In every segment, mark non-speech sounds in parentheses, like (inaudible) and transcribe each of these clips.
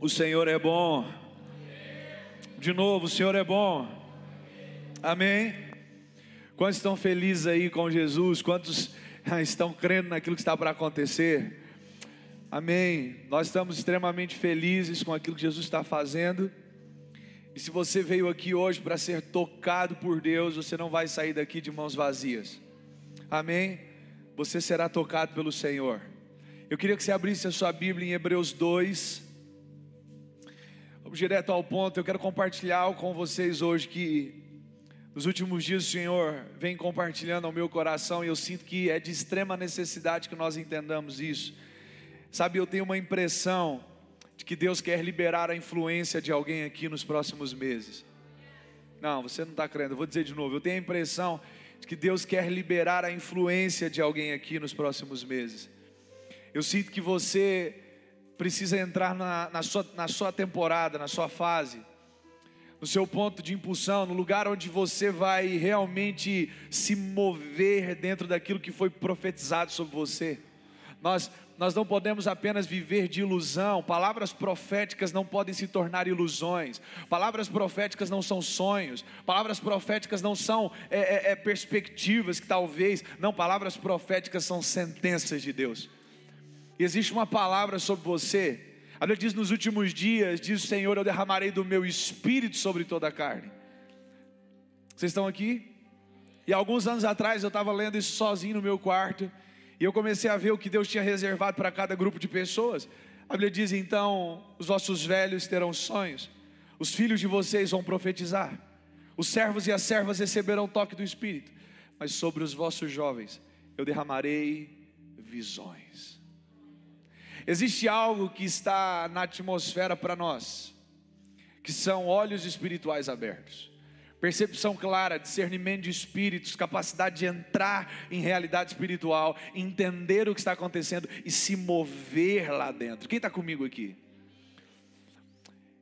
O Senhor é bom. De novo, o Senhor é bom. Amém. Quantos estão felizes aí com Jesus? Quantos estão crendo naquilo que está para acontecer? Amém. Nós estamos extremamente felizes com aquilo que Jesus está fazendo. E se você veio aqui hoje para ser tocado por Deus, você não vai sair daqui de mãos vazias. Amém. Você será tocado pelo Senhor. Eu queria que você abrisse a sua Bíblia em Hebreus 2. Vamos direto ao ponto. Eu quero compartilhar com vocês hoje que nos últimos dias o Senhor vem compartilhando ao meu coração e eu sinto que é de extrema necessidade que nós entendamos isso. Sabe, eu tenho uma impressão de que Deus quer liberar a influência de alguém aqui nos próximos meses. Não, você não está crendo, eu vou dizer de novo. Eu tenho a impressão de que Deus quer liberar a influência de alguém aqui nos próximos meses. Eu sinto que você precisa entrar na, na, sua, na sua temporada, na sua fase, no seu ponto de impulsão, no lugar onde você vai realmente se mover dentro daquilo que foi profetizado sobre você. Nós, nós não podemos apenas viver de ilusão, palavras proféticas não podem se tornar ilusões, palavras proféticas não são sonhos, palavras proféticas não são é, é, é perspectivas que talvez, não, palavras proféticas são sentenças de Deus. E existe uma palavra sobre você. A Bíblia diz: Nos últimos dias, diz o Senhor, eu derramarei do meu espírito sobre toda a carne. Vocês estão aqui? E alguns anos atrás eu estava lendo isso sozinho no meu quarto. E eu comecei a ver o que Deus tinha reservado para cada grupo de pessoas. A Bíblia diz: Então, os vossos velhos terão sonhos, os filhos de vocês vão profetizar, os servos e as servas receberão o toque do Espírito, mas sobre os vossos jovens eu derramarei visões. Existe algo que está na atmosfera para nós, que são olhos espirituais abertos, percepção clara, discernimento de espíritos, capacidade de entrar em realidade espiritual, entender o que está acontecendo e se mover lá dentro. Quem está comigo aqui?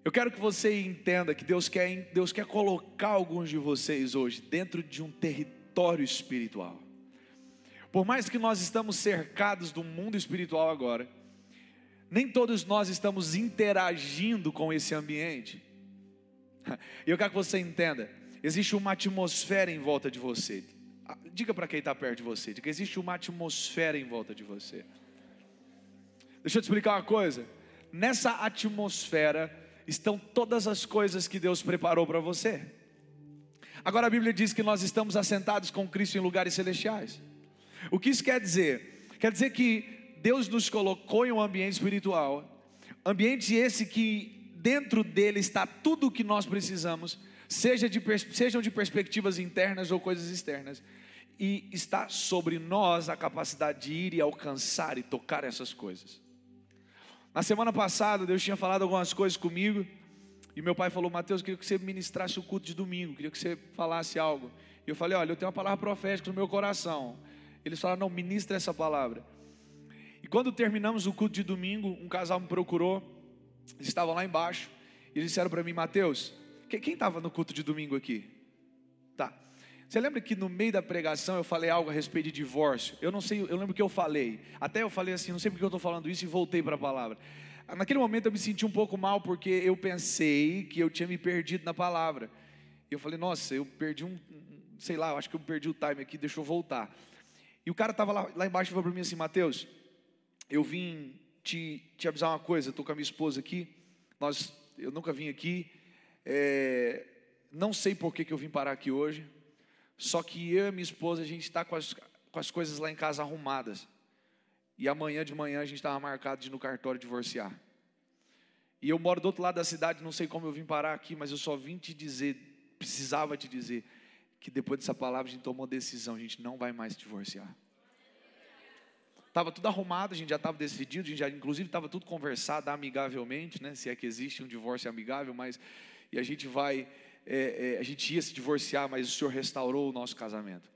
Eu quero que você entenda que Deus quer, Deus quer colocar alguns de vocês hoje dentro de um território espiritual. Por mais que nós estamos cercados do mundo espiritual agora, nem todos nós estamos interagindo com esse ambiente. (laughs) E eu quero que você entenda: existe uma atmosfera em volta de você. Ah, diga para quem está perto de você, diga, existe uma atmosfera em volta de você. Deixa eu te explicar uma coisa. Nessa atmosfera estão todas as coisas que Deus preparou para você. Agora a Bíblia diz que nós estamos assentados com Cristo em lugares celestiais. O que isso quer dizer? Quer dizer que Deus nos colocou em um ambiente espiritual, ambiente esse que dentro dele está tudo o que nós precisamos, seja de, sejam de perspectivas internas ou coisas externas, e está sobre nós a capacidade de ir e alcançar e tocar essas coisas. Na semana passada, Deus tinha falado algumas coisas comigo, e meu pai falou: Mateus, queria que você ministrasse o culto de domingo, queria que você falasse algo. E eu falei: Olha, eu tenho uma palavra profética no meu coração. Eles falaram: Não, ministra essa palavra. E quando terminamos o culto de domingo, um casal me procurou, eles estavam lá embaixo, e eles disseram para mim, Mateus, quem estava no culto de domingo aqui? Tá. Você lembra que no meio da pregação eu falei algo a respeito de divórcio? Eu não sei, eu lembro que eu falei. Até eu falei assim, não sei porque eu estou falando isso e voltei para a palavra. Naquele momento eu me senti um pouco mal porque eu pensei que eu tinha me perdido na palavra. E eu falei, nossa, eu perdi um, sei lá, eu acho que eu perdi o time aqui, deixa eu voltar. E o cara estava lá, lá embaixo e falou para mim assim, Mateus, eu vim te, te avisar uma coisa, estou com a minha esposa aqui, nós, eu nunca vim aqui, é, não sei por que, que eu vim parar aqui hoje, só que eu e minha esposa, a gente está com as, com as coisas lá em casa arrumadas, e amanhã de manhã a gente estava marcado de ir no cartório divorciar, e eu moro do outro lado da cidade, não sei como eu vim parar aqui, mas eu só vim te dizer, precisava te dizer, que depois dessa palavra a gente tomou decisão, a gente não vai mais divorciar. Estava tudo arrumado, a gente já estava decidido, a gente já, inclusive estava tudo conversado amigavelmente, né? Se é que existe um divórcio amigável, mas e a gente vai, é, é, a gente ia se divorciar, mas o Senhor restaurou o nosso casamento.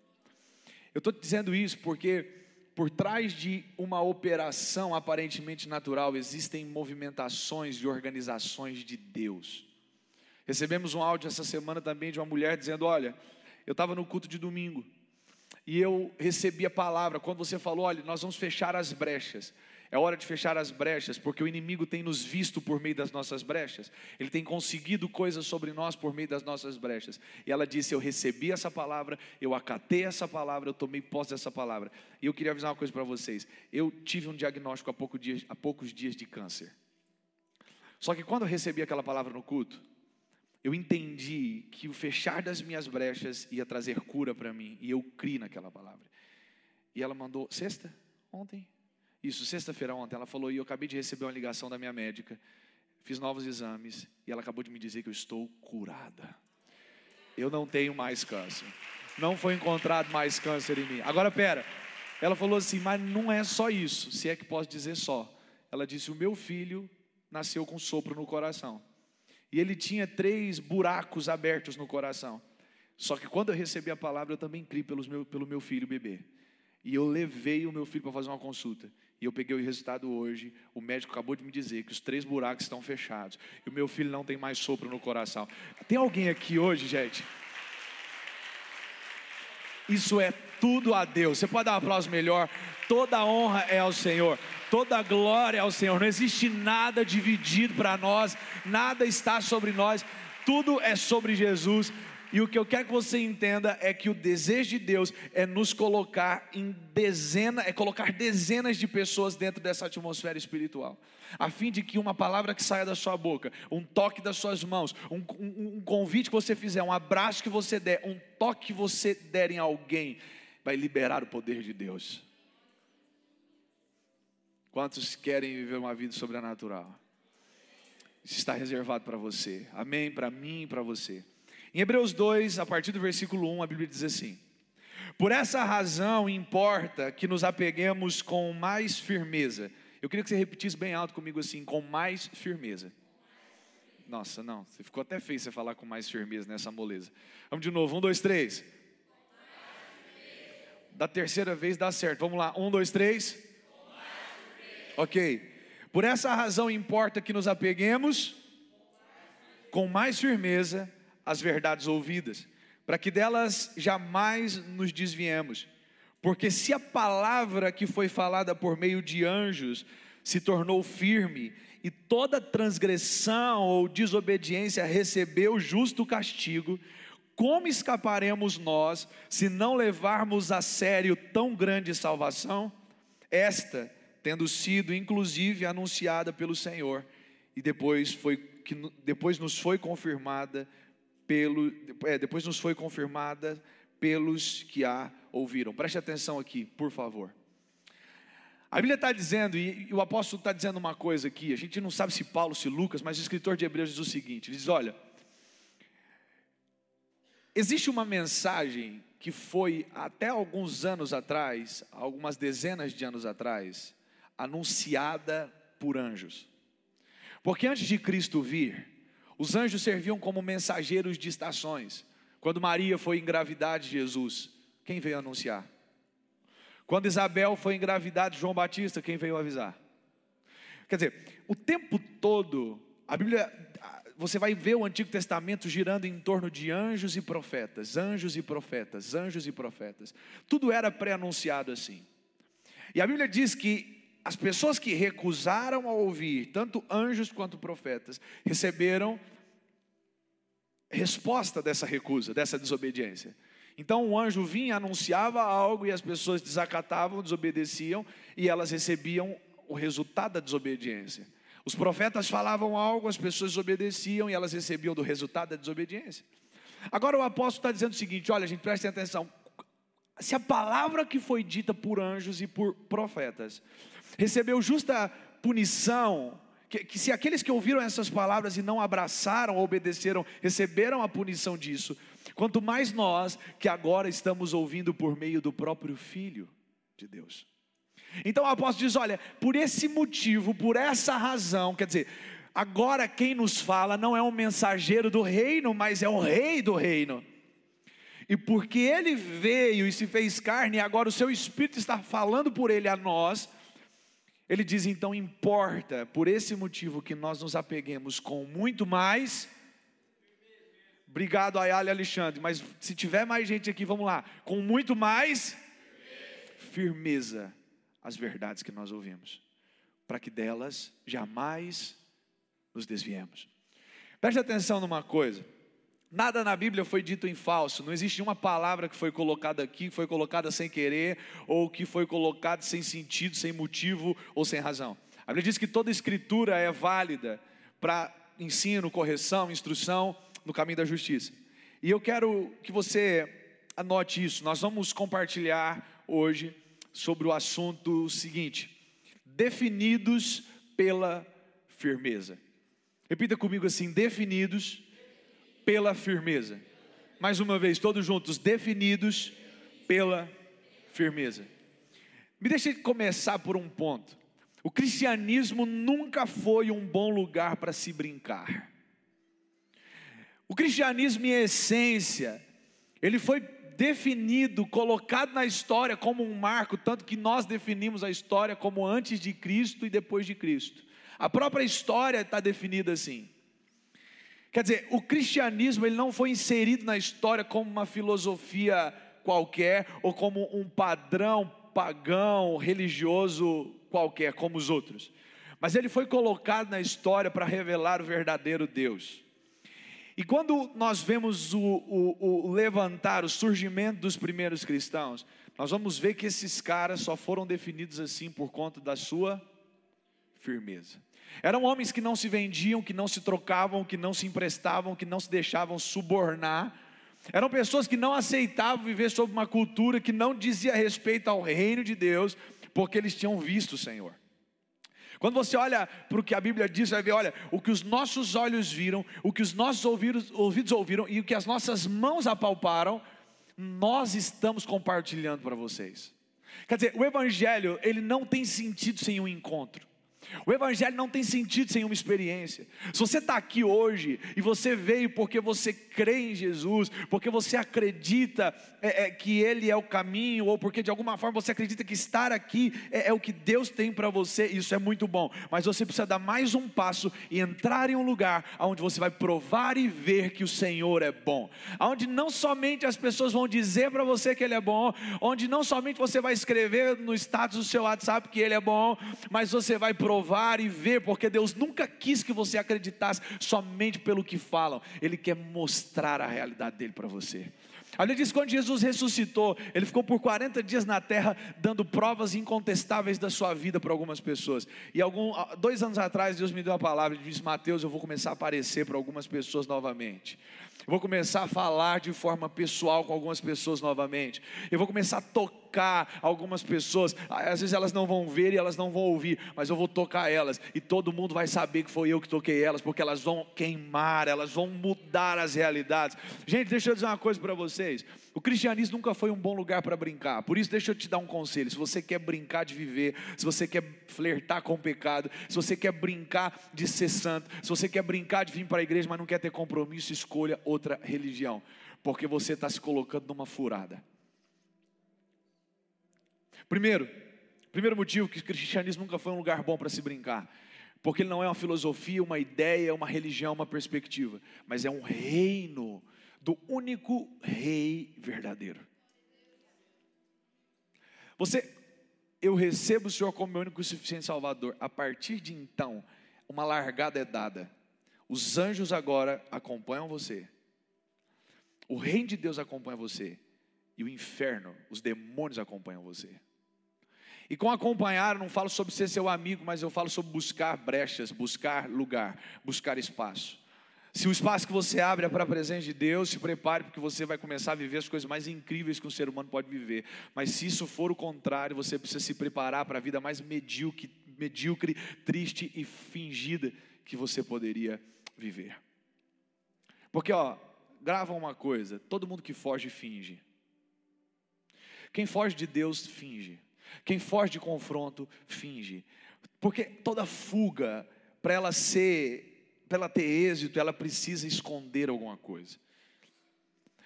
Eu estou dizendo isso porque por trás de uma operação aparentemente natural existem movimentações e organizações de Deus. Recebemos um áudio essa semana também de uma mulher dizendo: Olha, eu estava no culto de domingo e eu recebi a palavra, quando você falou, olha, nós vamos fechar as brechas. É hora de fechar as brechas, porque o inimigo tem nos visto por meio das nossas brechas. Ele tem conseguido coisas sobre nós por meio das nossas brechas. E ela disse: Eu recebi essa palavra, eu acatei essa palavra, eu tomei posse dessa palavra. E eu queria avisar uma coisa para vocês: eu tive um diagnóstico há, pouco dias, há poucos dias de câncer. Só que quando eu recebi aquela palavra no culto, eu entendi que o fechar das minhas brechas ia trazer cura para mim. E eu criei naquela palavra. E ela mandou, sexta? Ontem? Isso, sexta-feira ontem, ela falou, e eu acabei de receber uma ligação da minha médica, fiz novos exames, e ela acabou de me dizer que eu estou curada. Eu não tenho mais câncer. Não foi encontrado mais câncer em mim. Agora, pera, ela falou assim, mas não é só isso, se é que posso dizer só. Ela disse, o meu filho nasceu com sopro no coração. E ele tinha três buracos abertos no coração. Só que quando eu recebi a palavra, eu também criei pelos meu, pelo meu filho bebê. E eu levei o meu filho para fazer uma consulta. E eu peguei o resultado hoje. O médico acabou de me dizer que os três buracos estão fechados. E o meu filho não tem mais sopro no coração. Tem alguém aqui hoje, gente? Isso é tudo a Deus. Você pode dar um aplauso melhor. Toda honra é ao Senhor. Toda glória é ao Senhor. Não existe nada dividido para nós. Nada está sobre nós. Tudo é sobre Jesus. E o que eu quero que você entenda é que o desejo de Deus é nos colocar em dezenas, é colocar dezenas de pessoas dentro dessa atmosfera espiritual, a fim de que uma palavra que saia da sua boca, um toque das suas mãos, um, um, um convite que você fizer, um abraço que você der, um toque que você der em alguém, vai liberar o poder de Deus. Quantos querem viver uma vida sobrenatural? Isso está reservado para você. Amém? Para mim e para você. Em Hebreus 2, a partir do versículo 1, a Bíblia diz assim: Por essa razão importa que nos apeguemos com mais firmeza. Eu queria que você repetisse bem alto comigo assim, com mais firmeza. Nossa, não, você ficou até feio você falar com mais firmeza nessa moleza. Vamos de novo, um, dois, três. Da terceira vez dá certo. Vamos lá, um, dois, três. Ok. Por essa razão importa que nos apeguemos com mais firmeza as verdades ouvidas, para que delas jamais nos desviemos. Porque se a palavra que foi falada por meio de anjos se tornou firme, e toda transgressão ou desobediência recebeu justo castigo, como escaparemos nós se não levarmos a sério tão grande salvação? Esta, tendo sido inclusive anunciada pelo Senhor, e depois, foi, que, depois nos foi confirmada pelo, é, depois nos foi confirmada pelos que a ouviram. Preste atenção aqui, por favor. A Bíblia está dizendo, e, o apóstolo está dizendo uma coisa aqui, a gente não sabe se Paulo, se Lucas, mas o escritor de Hebreus diz o seguinte: ele diz, olha, existe uma mensagem que foi até alguns anos atrás, algumas dezenas de anos atrás, anunciada por anjos. Porque antes de Cristo vir, os anjos serviam como mensageiros de estações. Quando Maria foi engravidar de Jesus, quem veio anunciar? Quando Isabel foi engravidar de João Batista, quem veio avisar? Quer dizer, o tempo todo, a Bíblia, você vai ver o Antigo Testamento girando em torno de anjos e profetas, anjos e profetas, anjos e profetas. Tudo era pré-anunciado assim. E a Bíblia diz que as pessoas que recusaram a ouvir, tanto anjos quanto profetas, receberam resposta dessa recusa, dessa desobediência. Então o anjo vinha, anunciava algo e as pessoas desacatavam, desobedeciam e elas recebiam o resultado da desobediência. Os profetas falavam algo, as pessoas desobedeciam e elas recebiam do resultado da desobediência. Agora o apóstolo está dizendo o seguinte: olha, gente, prestem atenção. Se a palavra que foi dita por anjos e por profetas recebeu justa punição, que, que, se aqueles que ouviram essas palavras e não abraçaram, obedeceram, receberam a punição disso, quanto mais nós que agora estamos ouvindo por meio do próprio Filho de Deus. Então o apóstolo diz: olha, por esse motivo, por essa razão, quer dizer, agora quem nos fala não é um mensageiro do reino, mas é o rei do reino. E porque ele veio e se fez carne, e agora o seu espírito está falando por ele a nós, ele diz então: importa por esse motivo que nós nos apeguemos com muito mais. Obrigado, Ayala e Alexandre. Mas se tiver mais gente aqui, vamos lá. Com muito mais firmeza as verdades que nós ouvimos. para que delas jamais nos desviemos. Preste atenção numa coisa. Nada na Bíblia foi dito em falso, não existe uma palavra que foi colocada aqui, que foi colocada sem querer, ou que foi colocada sem sentido, sem motivo ou sem razão. A Bíblia diz que toda escritura é válida para ensino, correção, instrução no caminho da justiça. E eu quero que você anote isso. Nós vamos compartilhar hoje sobre o assunto seguinte: definidos pela firmeza. Repita comigo assim: definidos pela firmeza. Mais uma vez, todos juntos, definidos pela firmeza. Me deixe começar por um ponto. O cristianismo nunca foi um bom lugar para se brincar. O cristianismo, em essência, ele foi definido, colocado na história como um marco, tanto que nós definimos a história como antes de Cristo e depois de Cristo. A própria história está definida assim. Quer dizer, o cristianismo ele não foi inserido na história como uma filosofia qualquer ou como um padrão pagão, religioso qualquer, como os outros. Mas ele foi colocado na história para revelar o verdadeiro Deus. E quando nós vemos o, o, o, levantar, o surgimento dos primeiros cristãos, nós vamos ver que esses caras só foram definidos assim por conta da sua firmeza. Eram homens que não se vendiam, que não se trocavam, que não se emprestavam, que não se deixavam subornar. Eram pessoas que não aceitavam viver sob uma cultura que não dizia respeito ao reino de Deus, porque eles tinham visto o Senhor. Quando você olha para o que a Bíblia diz, vai ver, olha, o que os nossos olhos viram, o que os nossos ouvidos, ouvidos ouviram e o que as nossas mãos apalparam, nós estamos compartilhando para vocês. Quer dizer, o Evangelho, ele não tem sentido sem um encontro. O Evangelho não tem sentido sem uma experiência. Se você está aqui hoje e você veio porque você crê em Jesus, porque você acredita é, é, que Ele é o caminho, ou porque de alguma forma você acredita que estar aqui é, é o que Deus tem para você, isso é muito bom. Mas você precisa dar mais um passo e entrar em um lugar onde você vai provar e ver que o Senhor é bom, onde não somente as pessoas vão dizer para você que Ele é bom, onde não somente você vai escrever no status do seu WhatsApp que Ele é bom, mas você vai provar provar e ver, porque Deus nunca quis que você acreditasse somente pelo que falam, Ele quer mostrar a realidade dele para você. A Bíblia diz que quando Jesus ressuscitou, ele ficou por 40 dias na terra, dando provas incontestáveis da sua vida para algumas pessoas. E algum, dois anos atrás, Deus me deu a palavra e disse: Mateus, eu vou começar a aparecer para algumas pessoas novamente. Eu vou começar a falar de forma pessoal com algumas pessoas novamente. Eu vou começar a tocar algumas pessoas. Às vezes elas não vão ver e elas não vão ouvir, mas eu vou tocar elas e todo mundo vai saber que foi eu que toquei elas, porque elas vão queimar, elas vão mudar as realidades. Gente, deixa eu dizer uma coisa para vocês. O cristianismo nunca foi um bom lugar para brincar. Por isso, deixa eu te dar um conselho. Se você quer brincar de viver, se você quer flertar com o pecado, se você quer brincar de ser santo, se você quer brincar de vir para a igreja, mas não quer ter compromisso, escolha outra religião, porque você está se colocando numa furada. Primeiro, primeiro motivo que o cristianismo nunca foi um lugar bom para se brincar. Porque ele não é uma filosofia, uma ideia, uma religião, uma perspectiva, mas é um reino do único rei verdadeiro. Você, eu recebo o Senhor como meu único e suficiente Salvador. A partir de então, uma largada é dada. Os anjos agora acompanham você. O reino de Deus acompanha você. E o inferno, os demônios acompanham você. E com acompanhar, não falo sobre ser seu amigo, mas eu falo sobre buscar brechas, buscar lugar, buscar espaço. Se o espaço que você abre é para a presença de Deus, se prepare porque você vai começar a viver as coisas mais incríveis que um ser humano pode viver. Mas se isso for o contrário, você precisa se preparar para a vida mais medíocre, medíocre, triste e fingida que você poderia viver. Porque ó, grava uma coisa, todo mundo que foge finge. Quem foge de Deus finge. Quem foge de confronto finge. Porque toda fuga para ela ser para ela ter êxito, ela precisa esconder alguma coisa.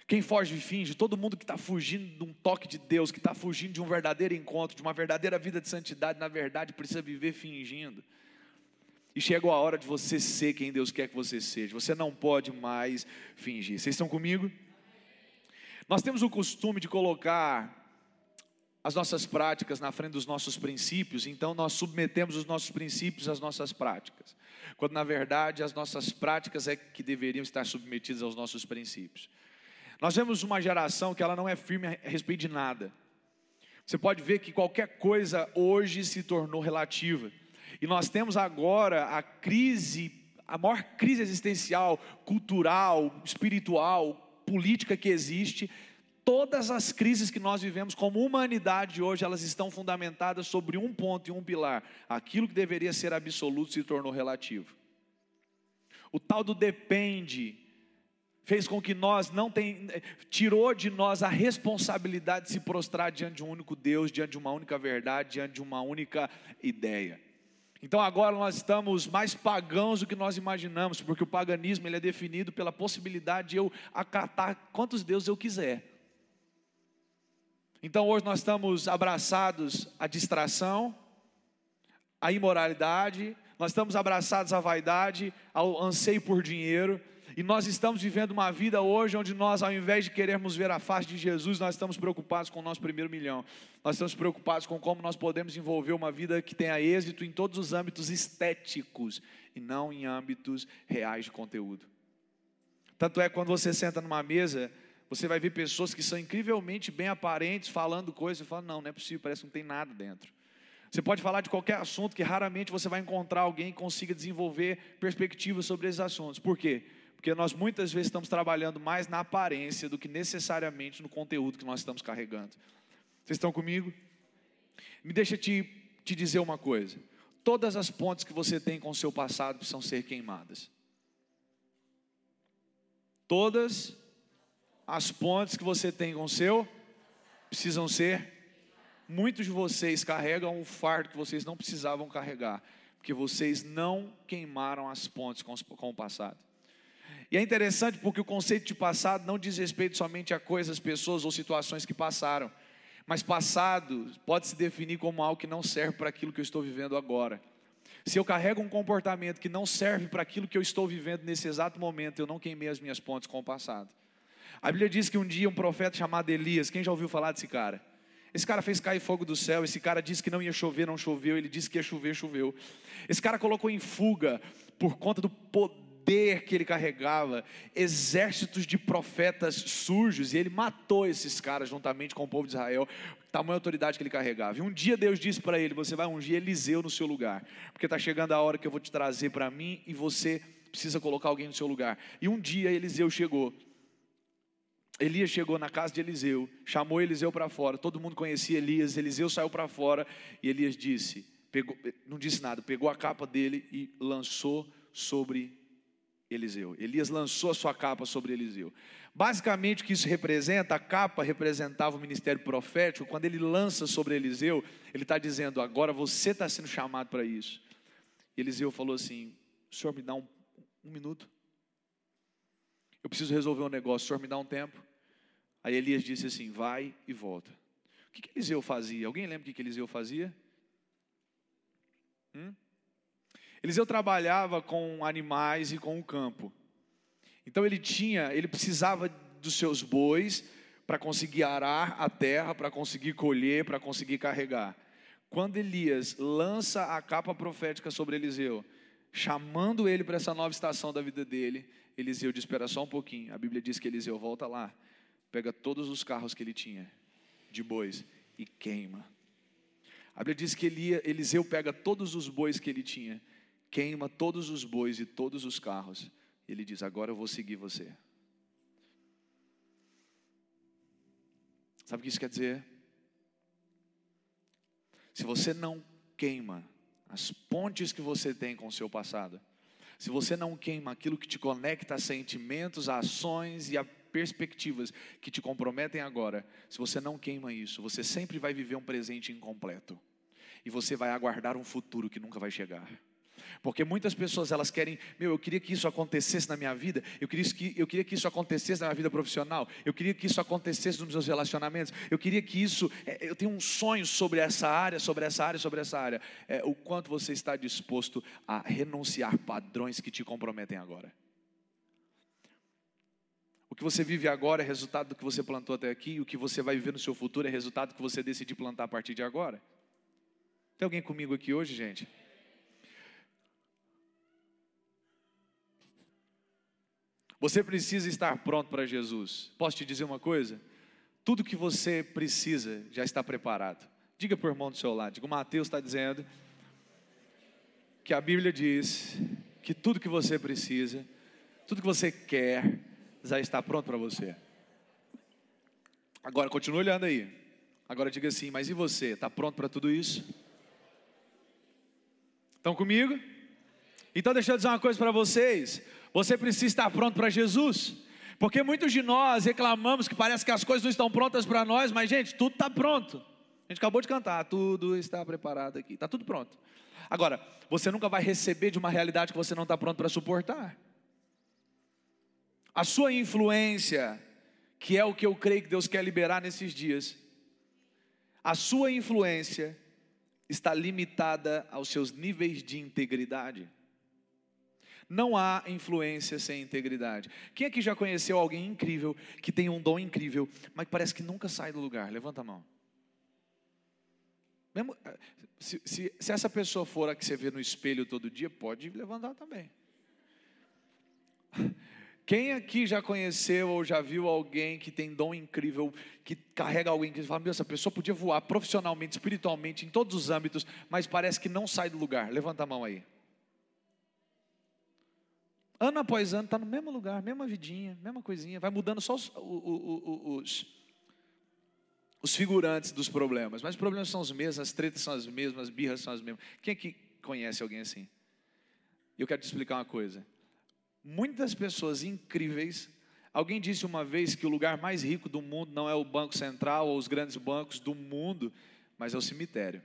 Quem foge finge, todo mundo que está fugindo de um toque de Deus, que está fugindo de um verdadeiro encontro, de uma verdadeira vida de santidade, na verdade precisa viver fingindo. E chegou a hora de você ser quem Deus quer que você seja. Você não pode mais fingir. Vocês estão comigo? Nós temos o costume de colocar as nossas práticas na frente dos nossos princípios, então nós submetemos os nossos princípios às nossas práticas, quando na verdade as nossas práticas é que deveriam estar submetidas aos nossos princípios. Nós vemos uma geração que ela não é firme a respeito de nada. Você pode ver que qualquer coisa hoje se tornou relativa. E nós temos agora a crise, a maior crise existencial, cultural, espiritual, política que existe, todas as crises que nós vivemos como humanidade hoje, elas estão fundamentadas sobre um ponto e um pilar. Aquilo que deveria ser absoluto se tornou relativo. O tal do depende fez com que nós não tem, tirou de nós a responsabilidade de se prostrar diante de um único Deus, diante de uma única verdade, diante de uma única ideia. Então agora nós estamos mais pagãos do que nós imaginamos, porque o paganismo ele é definido pela possibilidade de eu acatar quantos deuses eu quiser. Então hoje nós estamos abraçados à distração, à imoralidade, nós estamos abraçados à vaidade, ao anseio por dinheiro, e nós estamos vivendo uma vida hoje onde nós, ao invés de querermos ver a face de Jesus, nós estamos preocupados com o nosso primeiro milhão. Nós estamos preocupados com como nós podemos envolver uma vida que tenha êxito em todos os âmbitos estéticos e não em âmbitos reais de conteúdo. Tanto é quando você senta numa mesa você vai ver pessoas que são incrivelmente bem aparentes, falando coisas, e falando, não, não é possível, parece que não tem nada dentro. Você pode falar de qualquer assunto que raramente você vai encontrar alguém que consiga desenvolver perspectivas sobre esses assuntos. Por quê? Porque nós muitas vezes estamos trabalhando mais na aparência do que necessariamente no conteúdo que nós estamos carregando. Vocês estão comigo? Me deixa te, te dizer uma coisa. Todas as pontes que você tem com o seu passado precisam ser queimadas. Todas as pontes que você tem com o seu precisam ser. Muitos de vocês carregam um fardo que vocês não precisavam carregar, porque vocês não queimaram as pontes com, o passado. E é interessante porque o conceito de passado não diz respeito somente a coisas, pessoas ou situações que passaram, mas passado pode se definir como algo que não serve para aquilo que eu estou vivendo agora. Se eu carrego um comportamento que não serve para aquilo que eu estou vivendo nesse exato momento, eu não queimei as minhas pontes com o passado. A Bíblia diz que um dia um profeta chamado Elias, quem já ouviu falar desse cara? Esse cara fez cair fogo do céu, esse cara disse que não ia chover, não choveu, ele disse que ia chover, choveu. Esse cara colocou em fuga, por conta do poder que ele carregava, exércitos de profetas sujos, e ele matou esses caras juntamente com o povo de Israel, tamanha autoridade que ele carregava. E um dia Deus disse para ele: Você vai ungir Eliseu no seu lugar, porque está chegando a hora que eu vou te trazer para mim e você precisa colocar alguém no seu lugar. E um dia Eliseu chegou. Elias chegou na casa de Eliseu, chamou Eliseu para fora, todo mundo conhecia Elias, Eliseu saiu para fora e Elias disse, pegou, não disse nada, pegou a capa dele e lançou sobre Eliseu. Elias lançou a sua capa sobre Eliseu. Basicamente o que isso representa, a capa representava o ministério profético, quando ele lança sobre Eliseu, ele está dizendo, agora você está sendo chamado para isso. Eliseu falou assim, o senhor me dá um, um minuto? Eu preciso resolver um negócio, o senhor me dá um tempo? Aí Elias disse assim: vai e volta. O que, que Eliseu fazia? Alguém lembra o que, que Eliseu fazia? Hum? Eliseu trabalhava com animais e com o campo. Então ele tinha, ele precisava dos seus bois para conseguir arar a terra, para conseguir colher, para conseguir carregar. Quando Elias lança a capa profética sobre Eliseu, chamando ele para essa nova estação da vida dele, Eliseu diz: Espera só um pouquinho. A Bíblia diz que Eliseu volta lá, pega todos os carros que ele tinha de bois e queima. A Bíblia diz que Eliseu pega todos os bois que ele tinha, queima todos os bois e todos os carros. Ele diz: Agora eu vou seguir você. Sabe o que isso quer dizer? Se você não queima as pontes que você tem com o seu passado, se você não queima aquilo que te conecta a sentimentos, a ações e a perspectivas que te comprometem agora, se você não queima isso, você sempre vai viver um presente incompleto. E você vai aguardar um futuro que nunca vai chegar. Porque muitas pessoas elas querem, meu, eu queria que isso acontecesse na minha vida, eu queria, que, eu queria que isso acontecesse na minha vida profissional, eu queria que isso acontecesse nos meus relacionamentos, eu queria que isso, é, eu tenho um sonho sobre essa área, sobre essa área, sobre essa área. É, o quanto você está disposto a renunciar padrões que te comprometem agora. O que você vive agora é resultado do que você plantou até aqui, e o que você vai viver no seu futuro é resultado do que você decidir plantar a partir de agora. Tem alguém comigo aqui hoje, gente? Você precisa estar pronto para Jesus. Posso te dizer uma coisa? Tudo que você precisa já está preparado. Diga para o irmão do seu lado. Diga, o Mateus está dizendo que a Bíblia diz que tudo que você precisa, tudo que você quer, já está pronto para você. Agora, continue olhando aí. Agora diga assim, mas e você? Está pronto para tudo isso? Estão comigo? Então deixa eu dizer uma coisa para vocês. Você precisa estar pronto para Jesus. Porque muitos de nós reclamamos que parece que as coisas não estão prontas para nós, mas gente, tudo está pronto. A gente acabou de cantar, tudo está preparado aqui, está tudo pronto. Agora, você nunca vai receber de uma realidade que você não está pronto para suportar. A sua influência, que é o que eu creio que Deus quer liberar nesses dias, a sua influência está limitada aos seus níveis de integridade. Não há influência sem integridade. Quem aqui já conheceu alguém incrível, que tem um dom incrível, mas parece que nunca sai do lugar? Levanta a mão. Mesmo, eh, se, se, se essa pessoa for a que você vê no espelho todo dia, pode levantar também. Quem aqui já conheceu ou já viu alguém que tem dom incrível, que carrega alguém que fala, meu, essa pessoa podia voar profissionalmente, espiritualmente, em todos os âmbitos, mas parece que não sai do lugar? Levanta a mão aí. Ano após ano, está no mesmo lugar, mesma vidinha, mesma coisinha, vai mudando só os, os, os, figurantes dos problemas, mas os problemas são os mesmos, as tretas são as mesmas, as birras são as mesmas. Quem aqui conhece alguém assim? Eu quero te explicar uma coisa. Muitas pessoas incríveis. Alguém disse uma vez que o lugar mais rico do mundo não é o Banco Central ou os grandes bancos do mundo, mas é o cemitério.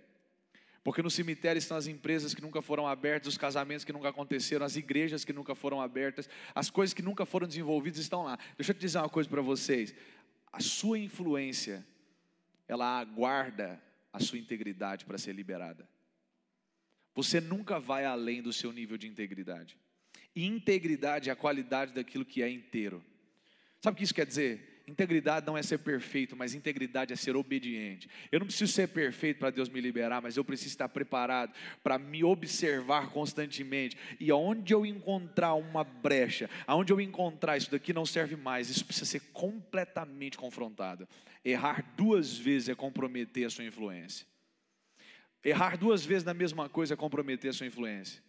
Porque no cemitério estão as empresas que nunca foram abertas, os casamentos que nunca aconteceram, as igrejas que nunca foram abertas, as coisas que nunca foram desenvolvidas estão lá. Deixa eu te dizer uma coisa para vocês. A sua influência, ela aguarda a sua integridade para ser liberada. Você nunca vai além do seu nível de integridade. E integridade é a qualidade daquilo que é inteiro. Sabe o que isso quer dizer? Integridade não é ser perfeito, mas integridade é ser obediente. Eu não preciso ser perfeito para Deus me liberar, mas eu preciso estar preparado para me observar constantemente. E aonde eu encontrar uma brecha, aonde eu encontrar isso daqui não serve mais, isso precisa ser completamente confrontado. Errar duas vezes é comprometer a sua influência. Errar duas vezes na mesma coisa é comprometer a sua influência.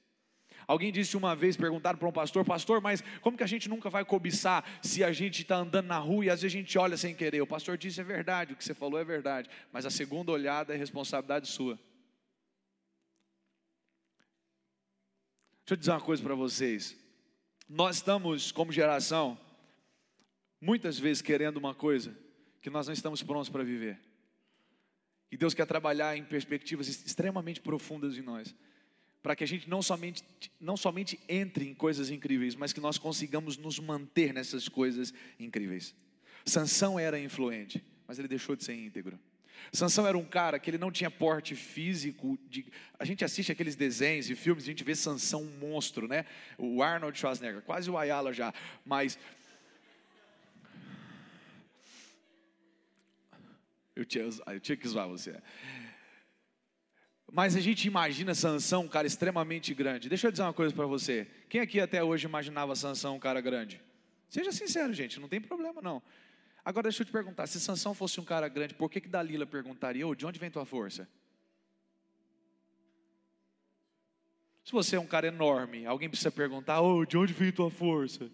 Alguém disse uma vez, perguntaram para um pastor, pastor, mas como que a gente nunca vai cobiçar se a gente está andando na rua e às vezes a gente olha sem querer? O pastor disse, é verdade, o que você falou é verdade, mas a segunda olhada é responsabilidade sua. Deixa eu dizer uma coisa para vocês. Nós estamos, como geração, muitas vezes querendo uma coisa que nós não estamos prontos para viver. E Deus quer trabalhar em perspectivas extremamente profundas em nós para que a gente não somente, não somente entre em coisas incríveis, mas que nós consigamos nos manter nessas coisas incríveis. Sansão era influente, mas ele deixou de ser íntegro. Sansão era um cara que ele não tinha porte físico. De... A gente assiste aqueles desenhos e filmes, a gente vê Sansão um monstro, né? O Arnold Schwarzenegger, quase o Ayala já, mas eu tinha, eu tinha que zoar você. Mas a gente imagina Sansão um cara extremamente grande. Deixa eu dizer uma coisa para você. Quem aqui até hoje imaginava Sansão um cara grande? Seja sincero, gente, não tem problema não. Agora deixa eu te perguntar, se Sansão fosse um cara grande, por que que Dalila perguntaria, oh, de onde vem tua força? Se você é um cara enorme, alguém precisa perguntar, oh, de onde vem tua força?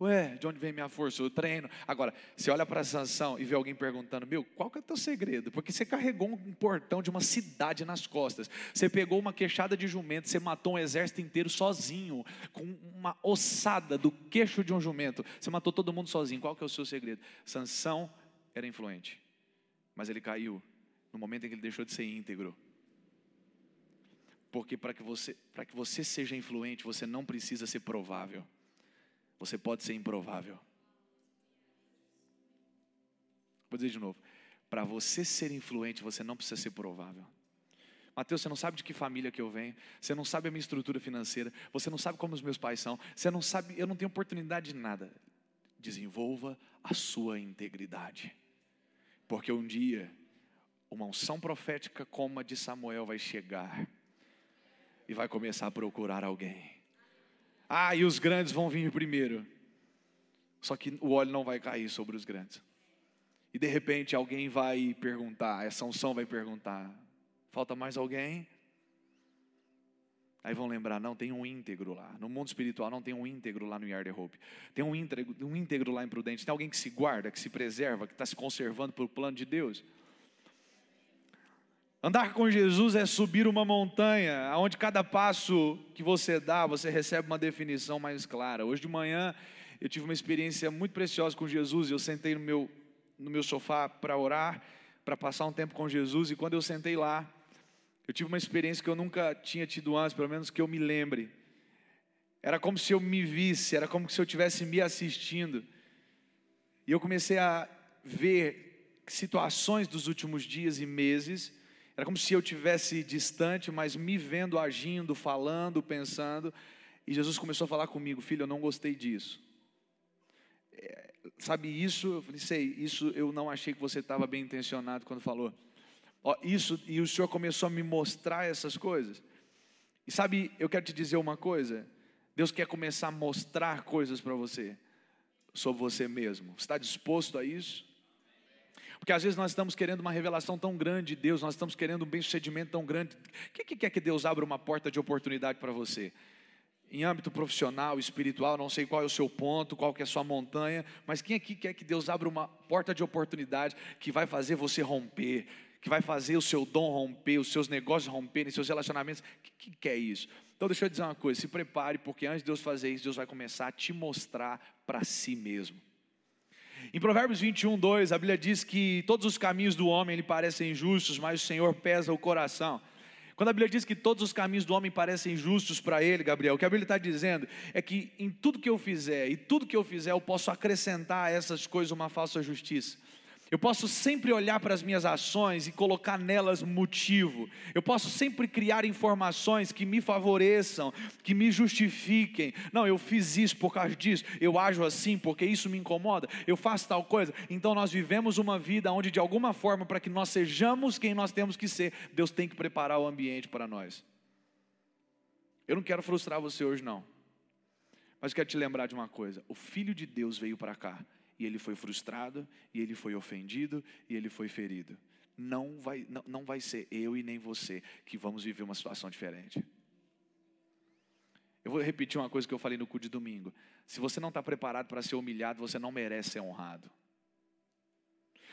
Ué, de onde vem minha força? Eu treino. Agora, você olha para Sansão e vê alguém perguntando, meu, qual que é o teu segredo? Porque você carregou um portão de uma cidade nas costas. Você pegou uma queixada de jumento, você matou um exército inteiro sozinho, com uma ossada do queixo de um jumento. Você matou todo mundo sozinho. Qual que é o seu segredo? Sansão era influente, mas ele caiu no momento em que ele deixou de ser íntegro. Porque para que você, para que você seja influente, você não precisa ser provável você pode ser improvável. Vou dizer de novo. Para você ser influente, você não precisa ser provável. Mateus, você não sabe de que família que eu venho, você não sabe a minha estrutura financeira, você não sabe como os meus pais são, você não sabe, eu não tenho oportunidade de nada. Desenvolva a sua integridade, porque um dia uma unção profética como a de Samuel vai chegar e vai começar a procurar alguém. Ah, e os grandes vão vir primeiro. Só que o óleo não vai cair sobre os grandes. E de repente alguém vai perguntar, essa unção vai perguntar: falta mais alguém? Aí vão lembrar, não, tem um íntegro lá. No mundo espiritual não tem um íntegro lá no Yard Hope. Tem um íntegro, um íntegro lá em Prudente. Tem alguém que se guarda, que se preserva, que está se conservando pelo plano de Deus. Andar com Jesus é subir uma montanha, onde cada passo que você dá, você recebe uma definição mais clara. Hoje de manhã eu tive uma experiência muito preciosa com Jesus. Eu sentei no meu, no meu sofá para orar, para passar um tempo com Jesus, e quando eu sentei lá, eu tive uma experiência que eu nunca tinha tido antes, pelo menos que eu me lembre. Era como se eu me visse, era como se eu estivesse me assistindo. E eu comecei a ver situações dos últimos dias e meses. Era como se eu tivesse distante, mas me vendo agindo, falando, pensando. E Jesus começou a falar comigo, filho, eu não gostei disso sabe isso? Eu falei, sei, isso eu não achei que você estava bem intencionado quando falou. Ó, isso, e o Senhor começou a me mostrar essas coisas. E sabe, eu quero te dizer uma coisa: Deus quer começar a mostrar coisas para você, sobre você mesmo. Está disposto a isso? Porque às vezes nós estamos querendo uma revelação tão grande de Deus, nós estamos querendo um bem-sucedimento tão grande. O que, que quer que Deus abra uma porta de oportunidade para você? em âmbito profissional, espiritual, não sei qual é o seu ponto, qual que é a sua montanha, mas quem aqui quer que Deus abra uma porta de oportunidade que vai fazer você romper, que vai fazer o seu dom romper, os seus negócios romperem, seus relacionamentos? Quem que quer isso? Então deixa eu dizer uma coisa, se prepare, porque antes de Deus fazer isso, Deus vai começar a te mostrar para si mesmo. Em Provérbios 21, 2, a Bíblia diz que todos os caminhos do homem lhe parecem justos, mas o Senhor pesa o coração. Quando a Bíblia diz que todos os caminhos do homem parecem justos para ele, Gabriel, o que a Bíblia está dizendo é que em tudo que eu fizer, e tudo que eu fizer, eu posso acrescentar a essas coisas uma falsa justiça. Eu posso sempre olhar para as minhas ações e colocar nelas motivo. Eu posso sempre criar informações que me favoreçam, que me justifiquem. Não, eu fiz isso por causa disso, eu ajo assim porque isso me incomoda, eu faço tal coisa. Então nós vivemos uma vida onde, de alguma forma, para que nós sejamos quem nós temos que ser, Deus tem que preparar o ambiente para nós. Eu não quero frustrar você hoje, não. Mas quero te lembrar de uma coisa: o Filho de Deus veio para cá e ele foi frustrado, e ele foi ofendido, e ele foi ferido. Não vai, não, não vai ser eu e nem você que vamos viver uma situação diferente. Eu vou repetir uma coisa que eu falei no culto de domingo. Se você não está preparado para ser humilhado, você não merece ser honrado.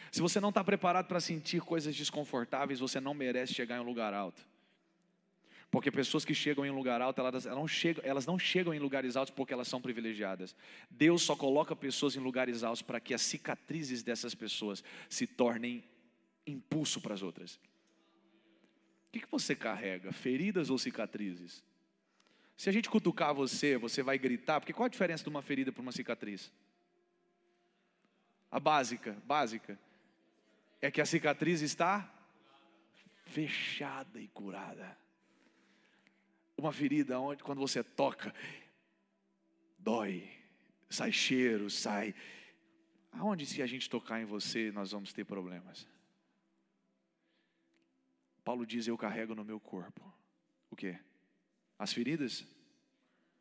Se você não está preparado para sentir coisas desconfortáveis, você não merece chegar em um lugar alto. Porque pessoas que chegam em lugar alto, elas, não chegam, elas não chegam em lugares altos porque elas são privilegiadas. Deus só coloca pessoas em lugares altos para que as cicatrizes dessas pessoas se tornem impulso para as outras. O que, que você carrega? Feridas ou cicatrizes? Se a gente cutucar você, você vai gritar, porque qual a diferença de uma ferida para uma cicatriz? A básica, básica, é que a cicatriz está fechada e curada uma ferida onde quando você toca, dói, sai cheiro, sai. Aonde se a gente tocar em você, nós vamos ter problemas? Paulo diz: Eu carrego no meu corpo. O que? As feridas?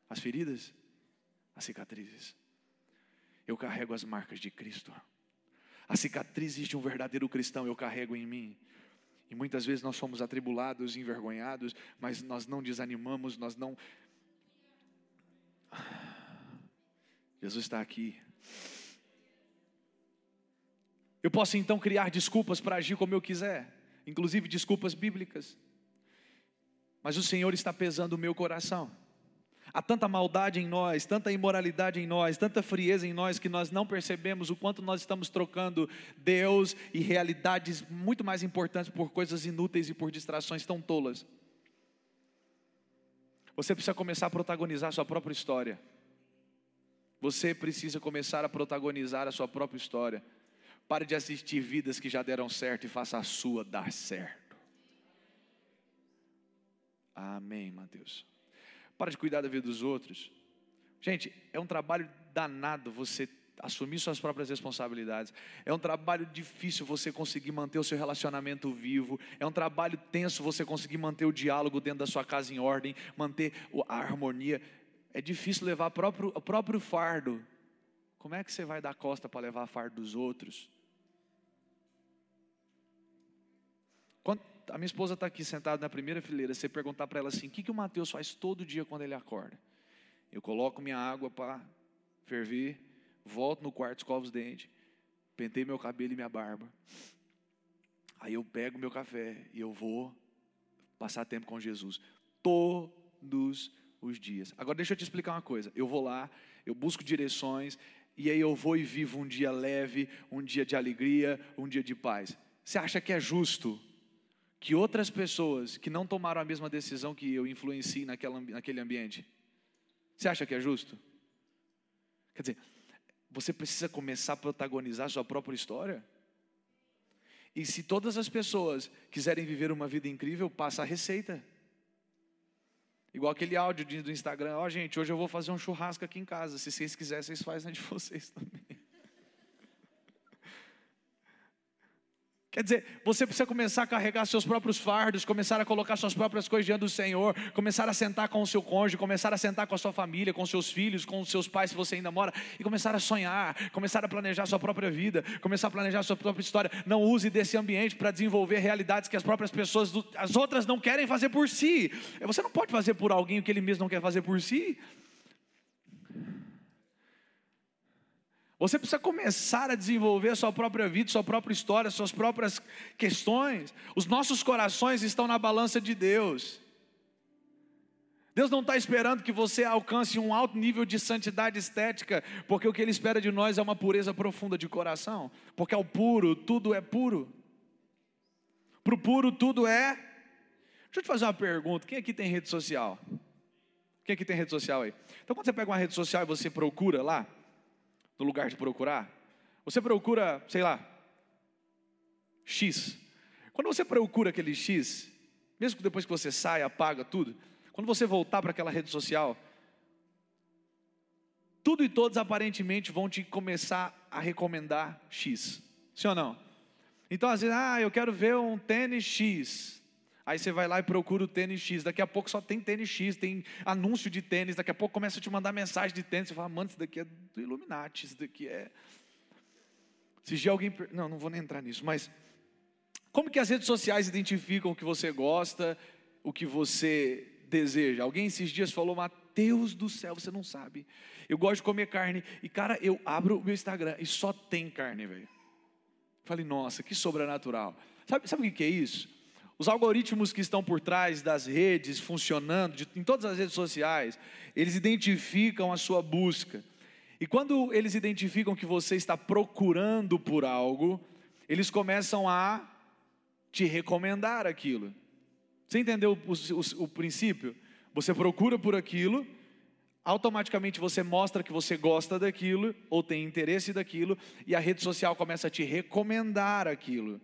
As feridas? As cicatrizes. Eu carrego as marcas de Cristo. As cicatrizes de um verdadeiro cristão eu carrego em mim. E muitas vezes nós somos atribulados, envergonhados, mas nós não desanimamos, nós não. (sighs) Jesus está aqui. Eu posso então criar desculpas para agir como eu quiser, inclusive desculpas bíblicas. Mas o Senhor está pesando o meu coração. Há tanta maldade em nós, tanta imoralidade em nós, tanta frieza em nós que nós não percebemos o quanto nós estamos trocando Deus e realidades muito mais importantes por coisas inúteis e por distrações tão tolas. Você precisa começar a protagonizar a sua própria história. Você precisa começar a protagonizar a sua própria história. Pare de assistir vidas que já deram certo e faça a sua dar certo. Amém, Mateus. Para de cuidar da vida dos outros. Gente, é um trabalho danado você assumir suas próprias responsabilidades. É um trabalho difícil você conseguir manter o seu relacionamento vivo. É um trabalho tenso você conseguir manter o diálogo dentro da sua casa em ordem, manter a harmonia. É difícil levar o próprio, o próprio fardo. Como é que você vai dar costa para levar a fardo dos outros? Quando a minha esposa está aqui sentada na primeira fileira, você perguntar para ela assim: o que, que o Mateus faz todo dia quando ele acorda? Eu coloco minha água para ferver, volto no quarto, escovo os dentes, pentei meu cabelo e minha barba. Aí eu pego meu café e eu vou passar tempo com Jesus. Todos os dias. Agora deixa eu te explicar uma coisa. Eu vou lá, eu busco direções, e aí eu vou e vivo um dia leve, um dia de alegria, um dia de paz. Você acha que é justo que outras pessoas que não tomaram a mesma decisão que eu influenciem naquela, naquele ambiente? Você acha que é justo? Quer dizer, você precisa começar a protagonizar a sua própria história. E se todas as pessoas quiserem viver uma vida incrível, passa a receita. Igual aquele áudio do Instagram, ó oh, gente, hoje eu vou fazer um churrasco aqui em casa. Se vocês quiserem, vocês fazem de vocês também. Quer dizer, você precisa começar a carregar seus próprios fardos, começar a colocar suas próprias coisas diante do Senhor, começar a sentar com o seu cônjuge, começar a sentar com a sua família, com seus filhos, com os seus pais, se você ainda mora, e começar a sonhar, começar a planejar sua própria vida, começar a planejar sua própria história. Não use desse ambiente para desenvolver realidades que as próprias pessoas, as outras não querem fazer por si. Você não pode fazer por alguém o que ele mesmo não quer fazer por si. Você precisa começar a desenvolver a sua própria vida, sua própria história, suas próprias questões. Os nossos corações estão na balança de Deus. Deus não está esperando que você alcance um alto nível de santidade estética, porque o que Ele espera de nós é uma pureza profunda de coração. Porque ao puro, tudo é puro. Para o puro, tudo é. Deixa eu te fazer uma pergunta: quem aqui tem rede social? Quem aqui tem rede social aí? Então, quando você pega uma rede social e você procura lá, no lugar de procurar? Você procura, sei lá, X. Quando você procura aquele X, mesmo depois que você sai, apaga tudo, quando você voltar para aquela rede social, tudo e todos aparentemente vão te começar a recomendar X. Sim ou não? Então, às vezes, ah, eu quero ver um tênis X. Aí você vai lá e procura o tênis X. Daqui a pouco só tem tênis X, tem anúncio de tênis. Daqui a pouco começa a te mandar mensagem de tênis. Você fala, mano, isso daqui é do Illuminati, isso daqui é. Se já alguém. Não, não vou nem entrar nisso, mas. Como que as redes sociais identificam o que você gosta, o que você deseja? Alguém esses dias falou, Mateus do céu, você não sabe. Eu gosto de comer carne. E, cara, eu abro o meu Instagram e só tem carne, velho. Falei, nossa, que sobrenatural. Sabe, sabe o que é isso? Os algoritmos que estão por trás das redes funcionando, de, em todas as redes sociais, eles identificam a sua busca. E quando eles identificam que você está procurando por algo, eles começam a te recomendar aquilo. Você entendeu o, o, o princípio? Você procura por aquilo, automaticamente você mostra que você gosta daquilo ou tem interesse daquilo, e a rede social começa a te recomendar aquilo.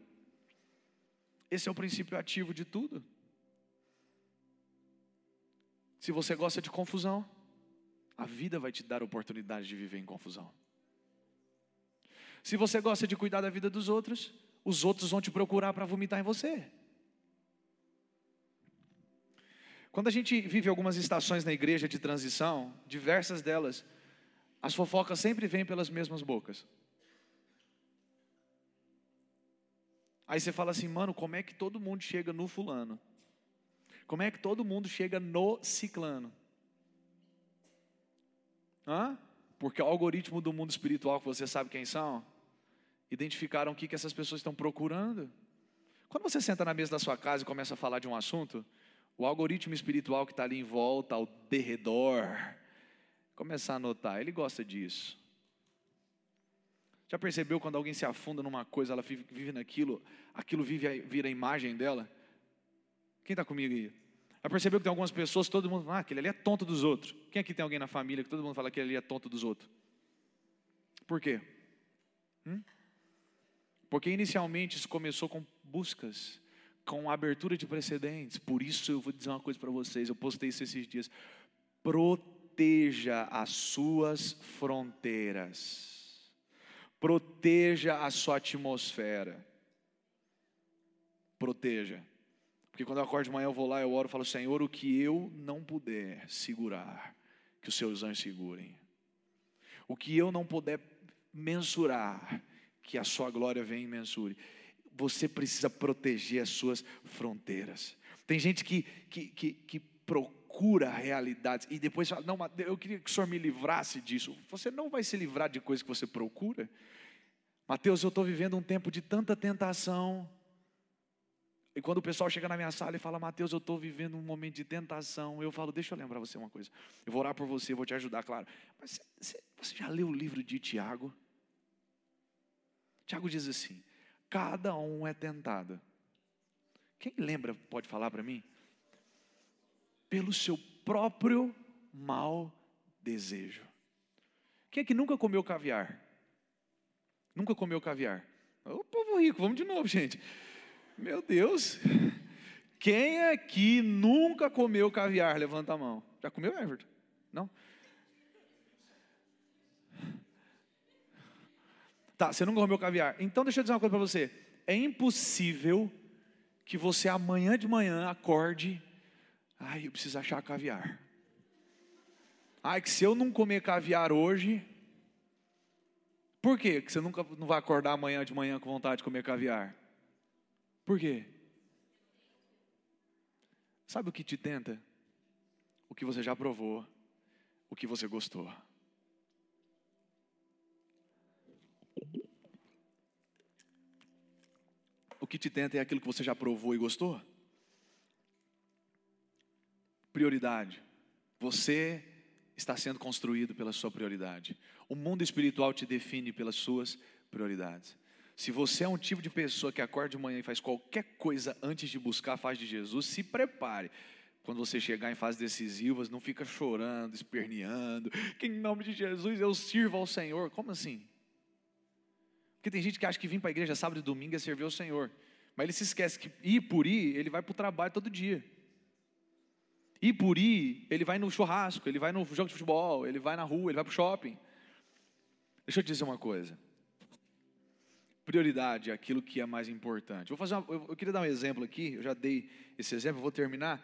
Esse é o princípio ativo de tudo. Se você gosta de confusão, a vida vai te dar oportunidade de viver em confusão. Se você gosta de cuidar da vida dos outros, os outros vão te procurar para vomitar em você. Quando a gente vive algumas estações na igreja de transição, diversas delas, as fofocas sempre vêm pelas mesmas bocas. Aí você fala assim, mano, como é que todo mundo chega no fulano? Como é que todo mundo chega no ciclano? Hã? Porque o algoritmo do mundo espiritual, que você sabe quem são, identificaram o que, que essas pessoas estão procurando. Quando você senta na mesa da sua casa e começa a falar de um assunto, o algoritmo espiritual que está ali em volta, ao derredor, começa a notar, ele gosta disso. Já percebeu quando alguém se afunda numa coisa, ela vive naquilo, aquilo vive, vira a imagem dela? Quem está comigo aí? Já percebeu que tem algumas pessoas, todo mundo fala, ah, aquele ali é tonto dos outros. Quem aqui tem alguém na família que todo mundo fala que aquele ali é tonto dos outros? Por quê? Hum? Porque inicialmente isso começou com buscas, com abertura de precedentes. Por isso eu vou dizer uma coisa para vocês, eu postei isso esses dias. Proteja as suas fronteiras. Proteja a sua atmosfera. Proteja. Porque quando eu acordo de manhã, eu vou lá, eu oro e falo: Senhor, o que eu não puder segurar, que os seus anjos segurem. O que eu não puder mensurar, que a sua glória venha e mensure. Você precisa proteger as suas fronteiras. Tem gente que, que, que, que procura realidades e depois fala: Não, eu queria que o senhor me livrasse disso. Você não vai se livrar de coisas que você procura. Mateus, eu estou vivendo um tempo de tanta tentação e quando o pessoal chega na minha sala e fala, Mateus, eu estou vivendo um momento de tentação, eu falo, deixa eu lembrar você uma coisa. Eu vou orar por você, vou te ajudar, claro. Mas você, você já leu o livro de Tiago? Tiago diz assim: cada um é tentado. Quem lembra pode falar para mim? Pelo seu próprio mau desejo. Quem é que nunca comeu caviar? Nunca comeu caviar? O povo rico, vamos de novo, gente. Meu Deus. Quem aqui nunca comeu caviar? Levanta a mão. Já comeu, Everton? Não? Tá, você nunca comeu caviar. Então deixa eu dizer uma coisa para você. É impossível que você amanhã de manhã acorde. Ai, eu preciso achar caviar. Ai, que se eu não comer caviar hoje. Por quê? Que você nunca não vai acordar amanhã de manhã com vontade de comer caviar? Por quê? Sabe o que te tenta? O que você já provou, o que você gostou. O que te tenta é aquilo que você já provou e gostou? Prioridade. Você está sendo construído pela sua prioridade. O mundo espiritual te define pelas suas prioridades. Se você é um tipo de pessoa que acorda de manhã e faz qualquer coisa antes de buscar a face de Jesus, se prepare. Quando você chegar em fases decisivas, não fica chorando, esperneando, que em nome de Jesus eu sirvo ao Senhor. Como assim? Porque tem gente que acha que vir para a igreja sábado e domingo é servir ao Senhor. Mas ele se esquece que ir por ir, ele vai para o trabalho todo dia. Ir por ir, ele vai no churrasco, ele vai no jogo de futebol, ele vai na rua, ele vai para o shopping. Deixa eu te dizer uma coisa prioridade aquilo que é mais importante. Vou fazer uma, eu, queria dar um exemplo aqui, eu já dei esse exemplo, vou terminar.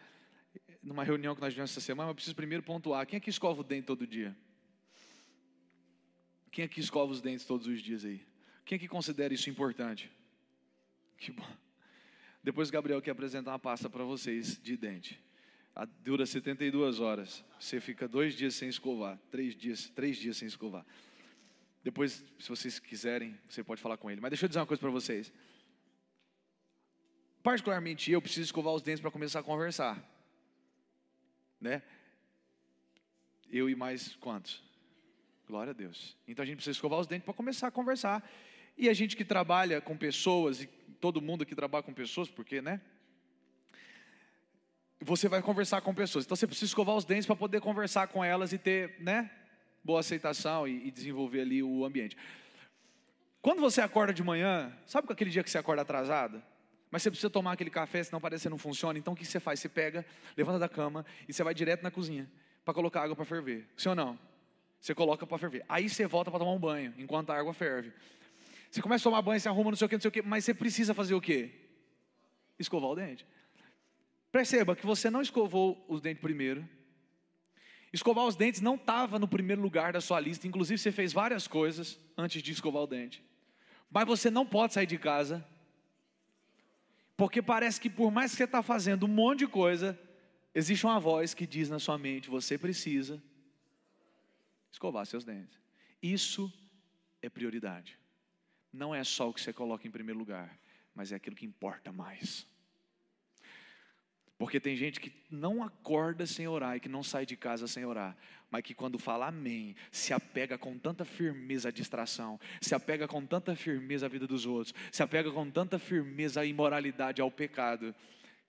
Numa reunião que nós tivemos essa semana, eu preciso primeiro pontuar. Quem é que escova o dente todo dia? Quem é que escova os dentes todos os dias aí? Quem é que considera isso importante? Que bom. Depois o Gabriel quer apresentar uma pasta para vocês de dente. Dura 72 horas. Você fica dois dias sem escovar, três dias, três dias sem escovar. Depois, se vocês quiserem, você pode falar com ele. Mas deixa eu dizer uma coisa para vocês. Particularmente eu preciso escovar os dentes para começar a conversar. Né? Eu e mais quantos? Glória a Deus. Então a gente precisa escovar os dentes para começar a conversar. E a gente que trabalha com pessoas, e todo mundo que trabalha com pessoas, porque, né? Você vai conversar com pessoas. Então você precisa escovar os dentes para poder conversar com elas e ter, né? boa aceitação e, e desenvolver ali o ambiente. Quando você acorda de manhã, sabe com aquele dia que você acorda atrasado? Mas você precisa tomar aquele café, senão parece que não funciona. Então o que você faz? Você pega, levanta da cama e você vai direto na cozinha para colocar água para ferver. Sim ou não? Você coloca para ferver. Aí você volta para tomar um banho enquanto a água ferve. Você começa a tomar banho, você arruma não sei o que, não sei o que, mas você precisa fazer o quê? Escovar o dente. Perceba que você não escovou os dentes primeiro, Escovar os dentes não estava no primeiro lugar da sua lista, inclusive você fez várias coisas antes de escovar o dente. Mas você não pode sair de casa, porque parece que por mais que você está fazendo um monte de coisa, existe uma voz que diz na sua mente: você precisa escovar seus dentes. Isso é prioridade. Não é só o que você coloca em primeiro lugar, mas é aquilo que importa mais. Porque tem gente que não acorda sem orar e que não sai de casa sem orar, mas que quando fala amém, se apega com tanta firmeza à distração, se apega com tanta firmeza à vida dos outros, se apega com tanta firmeza à imoralidade, ao pecado,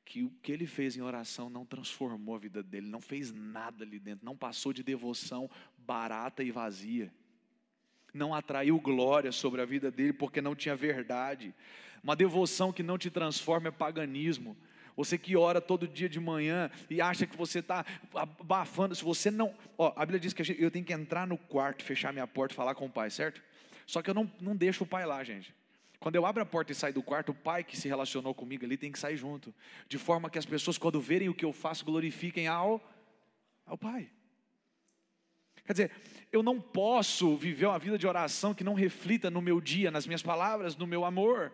que o que ele fez em oração não transformou a vida dele, não fez nada ali dentro, não passou de devoção barata e vazia. não atraiu glória sobre a vida dele porque não tinha verdade. Uma devoção que não te transforma é paganismo. Você que ora todo dia de manhã e acha que você está abafando, se você não. Ó, a Bíblia diz que eu tenho que entrar no quarto, fechar minha porta e falar com o pai, certo? Só que eu não, não deixo o pai lá, gente. Quando eu abro a porta e saio do quarto, o pai que se relacionou comigo ali tem que sair junto. De forma que as pessoas, quando verem o que eu faço, glorifiquem ao, ao pai. Quer dizer, eu não posso viver uma vida de oração que não reflita no meu dia, nas minhas palavras, no meu amor.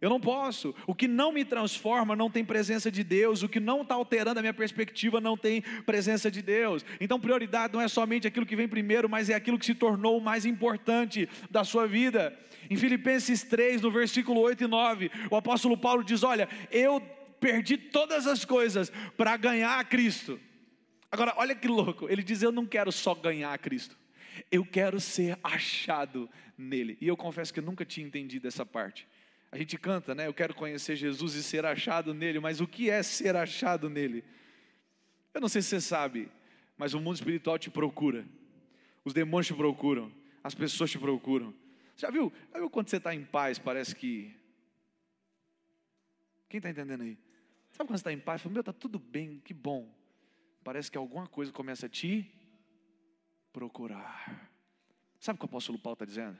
Eu não posso. O que não me transforma não tem presença de Deus. O que não está alterando a minha perspectiva não tem presença de Deus. Então, prioridade não é somente aquilo que vem primeiro, mas é aquilo que se tornou o mais importante da sua vida. Em Filipenses 3, no versículo 8 e 9, o apóstolo Paulo diz: Olha, eu perdi todas as coisas para ganhar a Cristo. Agora, olha que louco. Ele diz: Eu não quero só ganhar a Cristo. Eu quero ser achado nele. E eu confesso que eu nunca tinha entendido essa parte. A gente canta, né? Eu quero conhecer Jesus e ser achado nele, mas o que é ser achado nele? Eu não sei se você sabe, mas o mundo espiritual te procura, os demônios te procuram, as pessoas te procuram. Já viu? Já viu quando você está em paz, parece que. Quem está entendendo aí? Sabe quando você está em paz? Fala, meu, está tudo bem, que bom. Parece que alguma coisa começa a te procurar. Sabe o que o apóstolo Paulo está dizendo?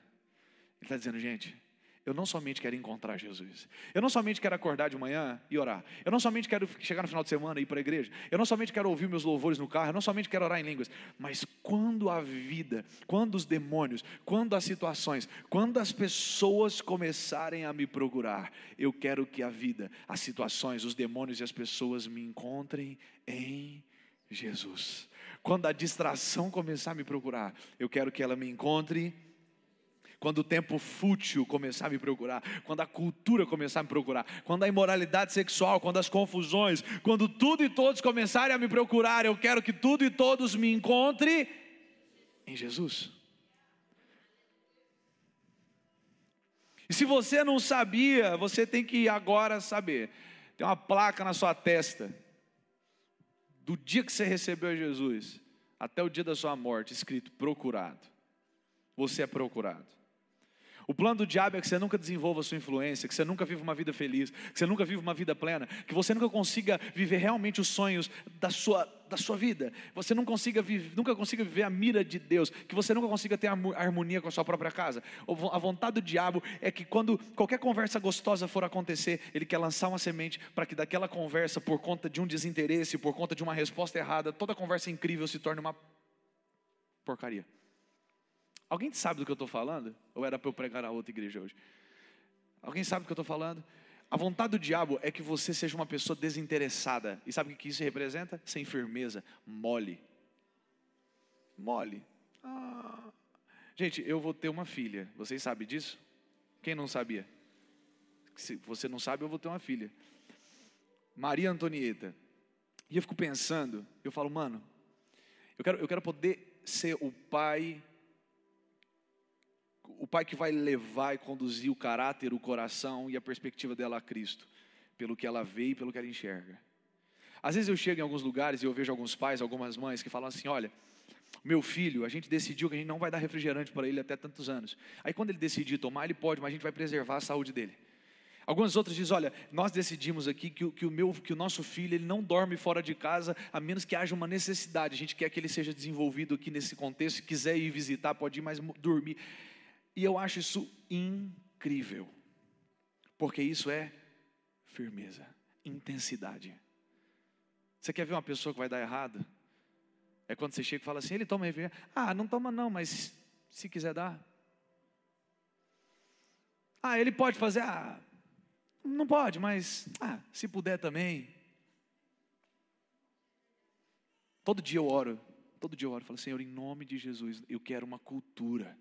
Ele está dizendo, gente, eu não somente quero encontrar Jesus. Eu não somente quero acordar de manhã e orar. Eu não somente quero chegar no final de semana e ir para a igreja. Eu não somente quero ouvir meus louvores no carro. Eu não somente quero orar em línguas. Mas quando a vida, quando os demônios, quando as situações, quando as pessoas começarem a me procurar, eu quero que a vida, as situações, os demônios e as pessoas me encontrem em Jesus. Quando a distração começar a me procurar, eu quero que ela me encontre quando o tempo fútil começar a me procurar, quando a cultura começar a me procurar, quando a imoralidade sexual, quando as confusões, quando tudo e todos começarem a me procurar, eu quero que tudo e todos me encontrem em Jesus. E se você não sabia, você tem que agora saber. Tem uma placa na sua testa, do dia que você recebeu Jesus até o dia da sua morte, escrito procurado. Você é procurado. O plano do diabo é que você nunca desenvolva a sua influência, que você nunca viva uma vida feliz, que você nunca viva uma vida plena, que você nunca consiga viver realmente os sonhos da sua, da sua vida, você não consiga viver, nunca consiga viver a mira de Deus, que você nunca consiga ter a harmonia com a sua própria casa. A vontade do diabo é que quando qualquer conversa gostosa for acontecer, ele quer lançar uma semente para que daquela conversa, por conta de um desinteresse, por conta de uma resposta errada, toda conversa incrível se torne uma porcaria. Alguém sabe do que eu estou falando? Ou era para eu pregar a outra igreja hoje? Alguém sabe do que eu estou falando? A vontade do diabo é que você seja uma pessoa desinteressada. E sabe o que isso representa? Sem firmeza, mole. Mole. Ah. Gente, eu vou ter uma filha. Vocês sabem disso? Quem não sabia? Se você não sabe, eu vou ter uma filha. Maria Antonieta. E eu fico pensando, eu falo, mano, eu quero, eu quero poder ser o pai o pai que vai levar e conduzir o caráter, o coração e a perspectiva dela a Cristo, pelo que ela vê e pelo que ela enxerga. Às vezes eu chego em alguns lugares e eu vejo alguns pais, algumas mães que falam assim: olha, meu filho, a gente decidiu que a gente não vai dar refrigerante para ele até tantos anos. Aí quando ele decidir tomar, ele pode, mas a gente vai preservar a saúde dele. Algumas outras dizem: olha, nós decidimos aqui que, que, o meu, que o nosso filho ele não dorme fora de casa a menos que haja uma necessidade. A gente quer que ele seja desenvolvido aqui nesse contexto. Se quiser ir visitar, pode ir, mas dormir. E eu acho isso incrível, porque isso é firmeza, intensidade. Você quer ver uma pessoa que vai dar errado? É quando você chega e fala assim: ele toma refrigerante. Ah, não toma não, mas se quiser dar. Ah, ele pode fazer. Ah, não pode, mas ah, se puder também. Todo dia eu oro, todo dia eu oro, falo, Senhor, em nome de Jesus, eu quero uma cultura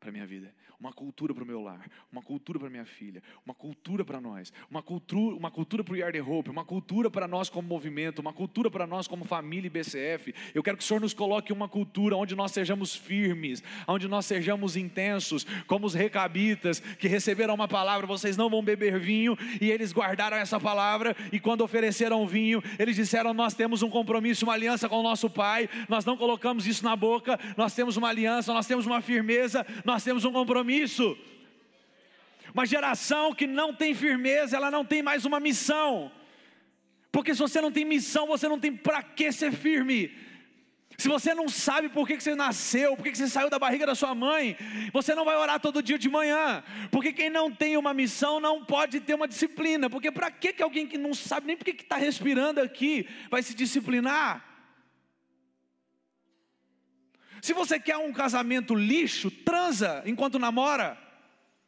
para minha vida, uma cultura para o meu lar, uma cultura para minha filha, uma cultura para nós, uma cultura, uma cultura para o Yard Hope, uma cultura para nós como movimento, uma cultura para nós como família e BCF. Eu quero que o Senhor nos coloque uma cultura onde nós sejamos firmes, onde nós sejamos intensos, como os recabitas que receberam uma palavra, vocês não vão beber vinho, e eles guardaram essa palavra, e quando ofereceram vinho, eles disseram: Nós temos um compromisso, uma aliança com o nosso Pai, nós não colocamos isso na boca, nós temos uma aliança, nós temos uma firmeza, nós temos um compromisso. Uma geração que não tem firmeza, ela não tem mais uma missão. Porque se você não tem missão, você não tem para que ser firme. Se você não sabe por que você nasceu, por que você saiu da barriga da sua mãe, você não vai orar todo dia de manhã. Porque quem não tem uma missão não pode ter uma disciplina. Porque para que alguém que não sabe nem por que está respirando aqui vai se disciplinar? Se você quer um casamento lixo, transa enquanto namora.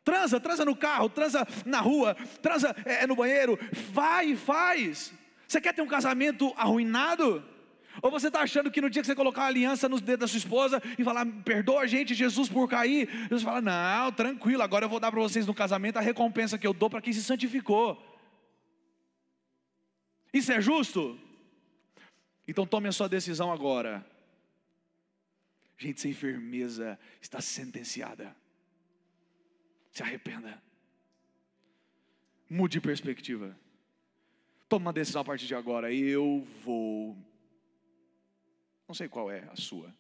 Transa, transa no carro, transa na rua, transa é, no banheiro, vai e faz. Você quer ter um casamento arruinado? Ou você está achando que no dia que você colocar a aliança nos dedos da sua esposa e falar, perdoa a gente, Jesus, por cair, Deus fala, não, tranquilo, agora eu vou dar para vocês no casamento a recompensa que eu dou para quem se santificou. Isso é justo? Então tome a sua decisão agora. Gente sem firmeza está sentenciada. Se arrependa. Mude de perspectiva. Tome uma decisão a partir de agora. Eu vou. Não sei qual é a sua,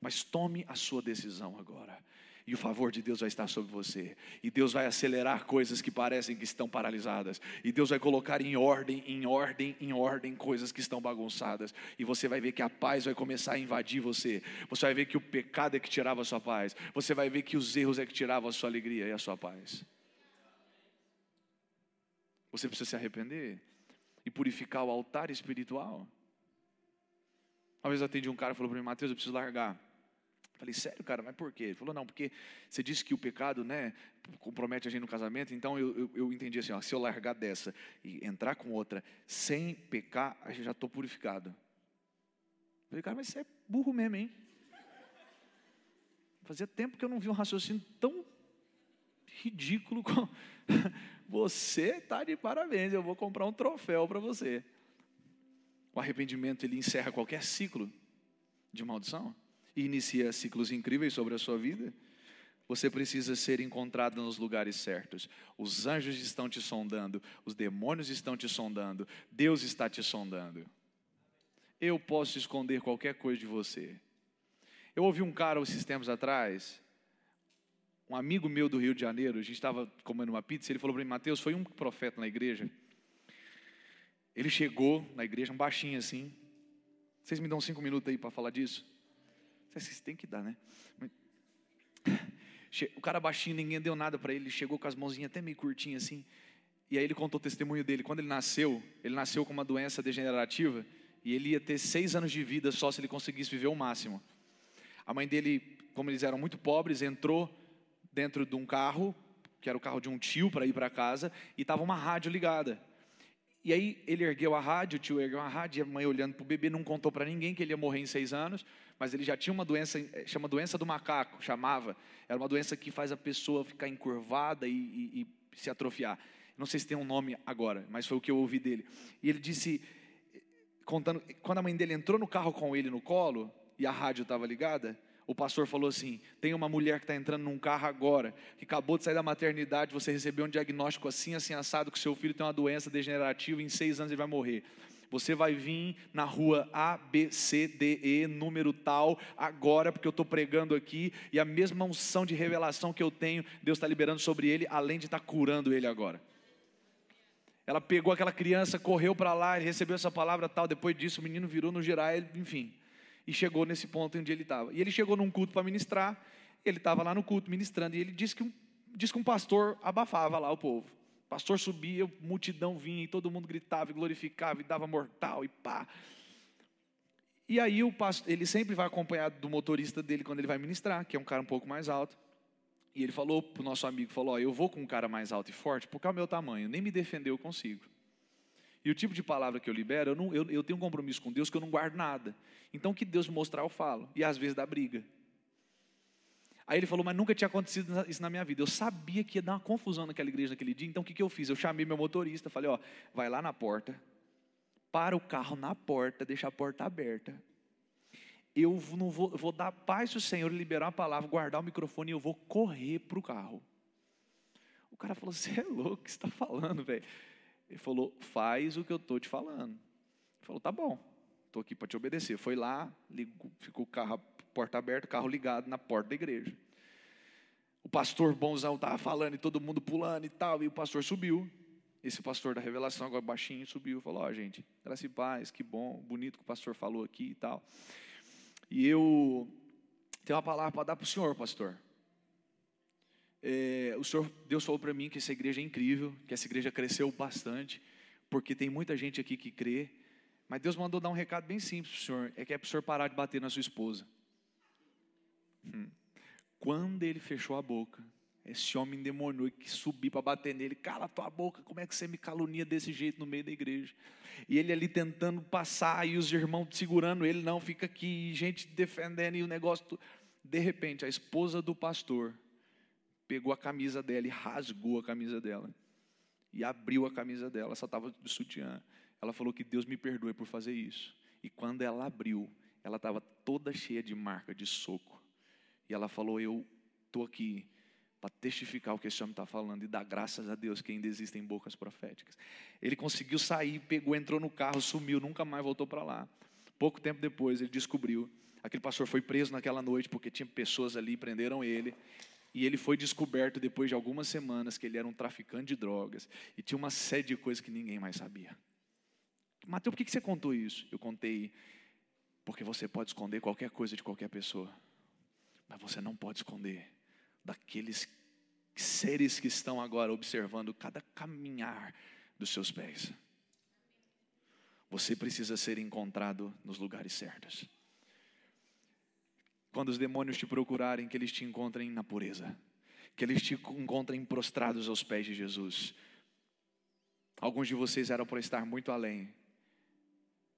mas tome a sua decisão agora e o favor de Deus vai estar sobre você, e Deus vai acelerar coisas que parecem que estão paralisadas, e Deus vai colocar em ordem, em ordem, em ordem coisas que estão bagunçadas, e você vai ver que a paz vai começar a invadir você, você vai ver que o pecado é que tirava a sua paz, você vai ver que os erros é que tiravam a sua alegria e a sua paz. Você precisa se arrepender e purificar o altar espiritual. Uma vez eu atendi um cara e falou para mim, Mateus, eu preciso largar. Falei, sério, cara, mas por quê? Ele falou, não, porque você disse que o pecado, né, compromete a gente no casamento, então eu, eu, eu entendi assim, ó, se eu largar dessa e entrar com outra sem pecar, eu já estou purificado. Falei, cara, mas você é burro mesmo, hein? Fazia tempo que eu não vi um raciocínio tão ridículo como (laughs) você está de parabéns, eu vou comprar um troféu para você. O arrependimento ele encerra qualquer ciclo de maldição e inicia ciclos incríveis sobre a sua vida, você precisa ser encontrado nos lugares certos. Os anjos estão te sondando, os demônios estão te sondando, Deus está te sondando. Eu posso esconder qualquer coisa de você. Eu ouvi um cara esses tempos atrás, um amigo meu do Rio de Janeiro, a gente estava comendo uma pizza, ele falou para mim, Mateus, foi um profeta na igreja. Ele chegou na igreja, um baixinho assim. Vocês me dão cinco minutos aí para falar disso? Vocês têm que dar, né? O cara baixinho, ninguém deu nada para ele, chegou com as mãozinhas até meio curtinhas assim. E aí ele contou o testemunho dele. Quando ele nasceu, ele nasceu com uma doença degenerativa e ele ia ter seis anos de vida só se ele conseguisse viver o máximo. A mãe dele, como eles eram muito pobres, entrou dentro de um carro, que era o carro de um tio para ir para casa, e estava uma rádio ligada. E aí ele ergueu a rádio, o tio ergueu a rádio, e a mãe olhando para o bebê não contou para ninguém que ele ia morrer em seis anos mas ele já tinha uma doença, eh, chama doença do macaco, chamava. Era uma doença que faz a pessoa ficar encurvada e, e, e se atrofiar. Não sei se tem um nome agora, mas foi o que eu ouvi dele. E ele disse, contando, quando a mãe dele entrou no carro com ele no colo e a rádio estava ligada, o pastor falou assim: tem uma mulher que está entrando num carro agora, que acabou de sair da maternidade, você recebeu um diagnóstico assim, assim, assado, que seu filho tem uma doença degenerativa, em seis anos ele vai morrer. Você vai vir na rua A, B, C, D, E, número tal, agora, porque eu estou pregando aqui, e a mesma unção de revelação que eu tenho, Deus está liberando sobre ele, além de estar tá curando ele agora. Ela pegou aquela criança, correu para lá, recebeu essa palavra tal, depois disso o menino virou no geral, enfim, e chegou nesse ponto onde ele estava. E ele chegou num culto para ministrar, ele estava lá no culto ministrando, e ele disse que um, disse que um pastor abafava lá o povo. O pastor subia, multidão vinha e todo mundo gritava e glorificava e dava mortal e pá. E aí o pastor, ele sempre vai acompanhado do motorista dele quando ele vai ministrar, que é um cara um pouco mais alto. E ele falou para o nosso amigo, falou, ó, eu vou com um cara mais alto e forte porque é o meu tamanho, nem me defender eu consigo. E o tipo de palavra que eu libero, eu, não, eu, eu tenho um compromisso com Deus que eu não guardo nada. Então o que Deus mostrar eu falo, e às vezes dá briga. Aí ele falou, mas nunca tinha acontecido isso na minha vida. Eu sabia que ia dar uma confusão naquela igreja naquele dia, então o que, que eu fiz? Eu chamei meu motorista, falei, ó, vai lá na porta, para o carro na porta, deixa a porta aberta. Eu não vou, vou dar paz se o Senhor liberar a palavra, guardar o microfone e eu vou correr para o carro. O cara falou, você é louco, o que você está falando, velho? Ele falou, faz o que eu estou te falando. Ele falou, tá bom, estou aqui para te obedecer. Foi lá, ligou, ficou o carro porta aberta, carro ligado na porta da igreja. O pastor bonzão estava falando e todo mundo pulando e tal, e o pastor subiu. Esse pastor da revelação, agora baixinho, subiu e falou: Ó, oh, gente, graça e paz, que bom, bonito que o pastor falou aqui e tal. E eu tenho uma palavra para dar para o senhor, pastor. É, o senhor, Deus falou para mim que essa igreja é incrível, que essa igreja cresceu bastante, porque tem muita gente aqui que crê. Mas Deus mandou dar um recado bem simples para o senhor: é que é para o senhor parar de bater na sua esposa. Hum. Quando ele fechou a boca, esse homem demônio que subiu para bater nele, cala tua boca, como é que você me calunia desse jeito no meio da igreja? E ele ali tentando passar, e os irmãos segurando ele, não, fica aqui, gente defendendo, e o negócio. De repente, a esposa do pastor pegou a camisa dela e rasgou a camisa dela. E abriu a camisa dela, só estava de sutiã. Ela falou que Deus me perdoe por fazer isso. E quando ela abriu, ela estava toda cheia de marca, de soco. E ela falou: Eu estou aqui para testificar o que esse homem está falando e dar graças a Deus que ainda existem bocas proféticas. Ele conseguiu sair, pegou, entrou no carro, sumiu, nunca mais voltou para lá. Pouco tempo depois, ele descobriu. Aquele pastor foi preso naquela noite porque tinha pessoas ali, prenderam ele. E ele foi descoberto depois de algumas semanas que ele era um traficante de drogas. E tinha uma série de coisas que ninguém mais sabia. Mateus, por que você contou isso? Eu contei porque você pode esconder qualquer coisa de qualquer pessoa. Mas você não pode esconder daqueles seres que estão agora observando cada caminhar dos seus pés. Você precisa ser encontrado nos lugares certos. Quando os demônios te procurarem, que eles te encontrem na pureza, que eles te encontrem prostrados aos pés de Jesus. Alguns de vocês eram para estar muito além,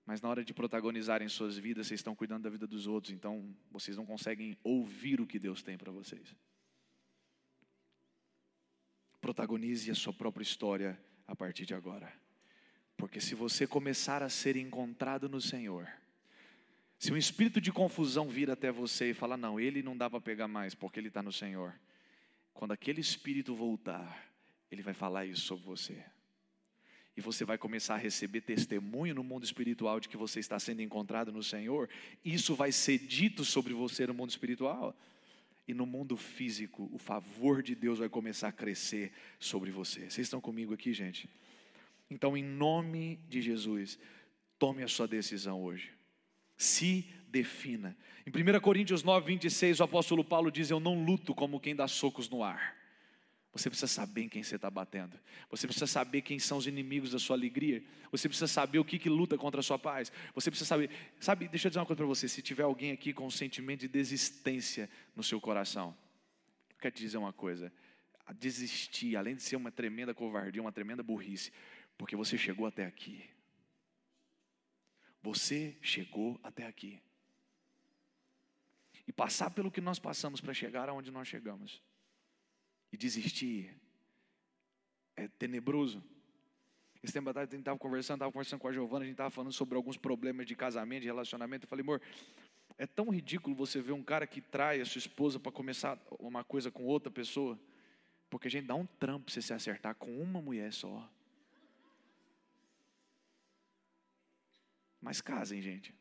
mas na hora de protagonizarem suas vidas, vocês estão cuidando da vida dos outros, então vocês não conseguem ouvir o que Deus tem para vocês. Protagonize a sua própria história a partir de agora. Porque se você começar a ser encontrado no Senhor, se um espírito de confusão vir até você e falar, não, ele não dá para pegar mais porque ele está no Senhor, quando aquele espírito voltar, ele vai falar isso sobre você e você vai começar a receber testemunho no mundo espiritual de que você está sendo encontrado no Senhor, isso vai ser dito sobre você no mundo espiritual. E no mundo físico, o favor de Deus vai começar a crescer sobre você. Vocês estão comigo aqui, gente? Então, em nome de Jesus, tome a sua decisão hoje. Se defina. Em 1 Coríntios 9, 26, o apóstolo Paulo diz: Eu não luto como quem dá socos no ar. Você precisa saber em quem você está batendo. Você precisa saber quem são os inimigos da sua alegria. Você precisa saber o que, que luta contra a sua paz. Você precisa saber. Sabe, deixa eu dizer uma coisa para você. Se tiver alguém aqui com um sentimento de desistência no seu coração, eu quero te dizer uma coisa. Desistir, além de ser uma tremenda covardia, uma tremenda burrice, porque você chegou até aqui. Você chegou até aqui. E passar pelo que nós passamos para chegar aonde nós chegamos e desistir é tenebroso. Esse tempo atrás a gente estava conversando, estava conversando com a Giovana, a gente estava falando sobre alguns problemas de casamento, de relacionamento. Eu falei, amor, é tão ridículo você ver um cara que trai a sua esposa para começar uma coisa com outra pessoa, porque a gente dá um trampo você se acertar com uma mulher só. Mas casem, gente.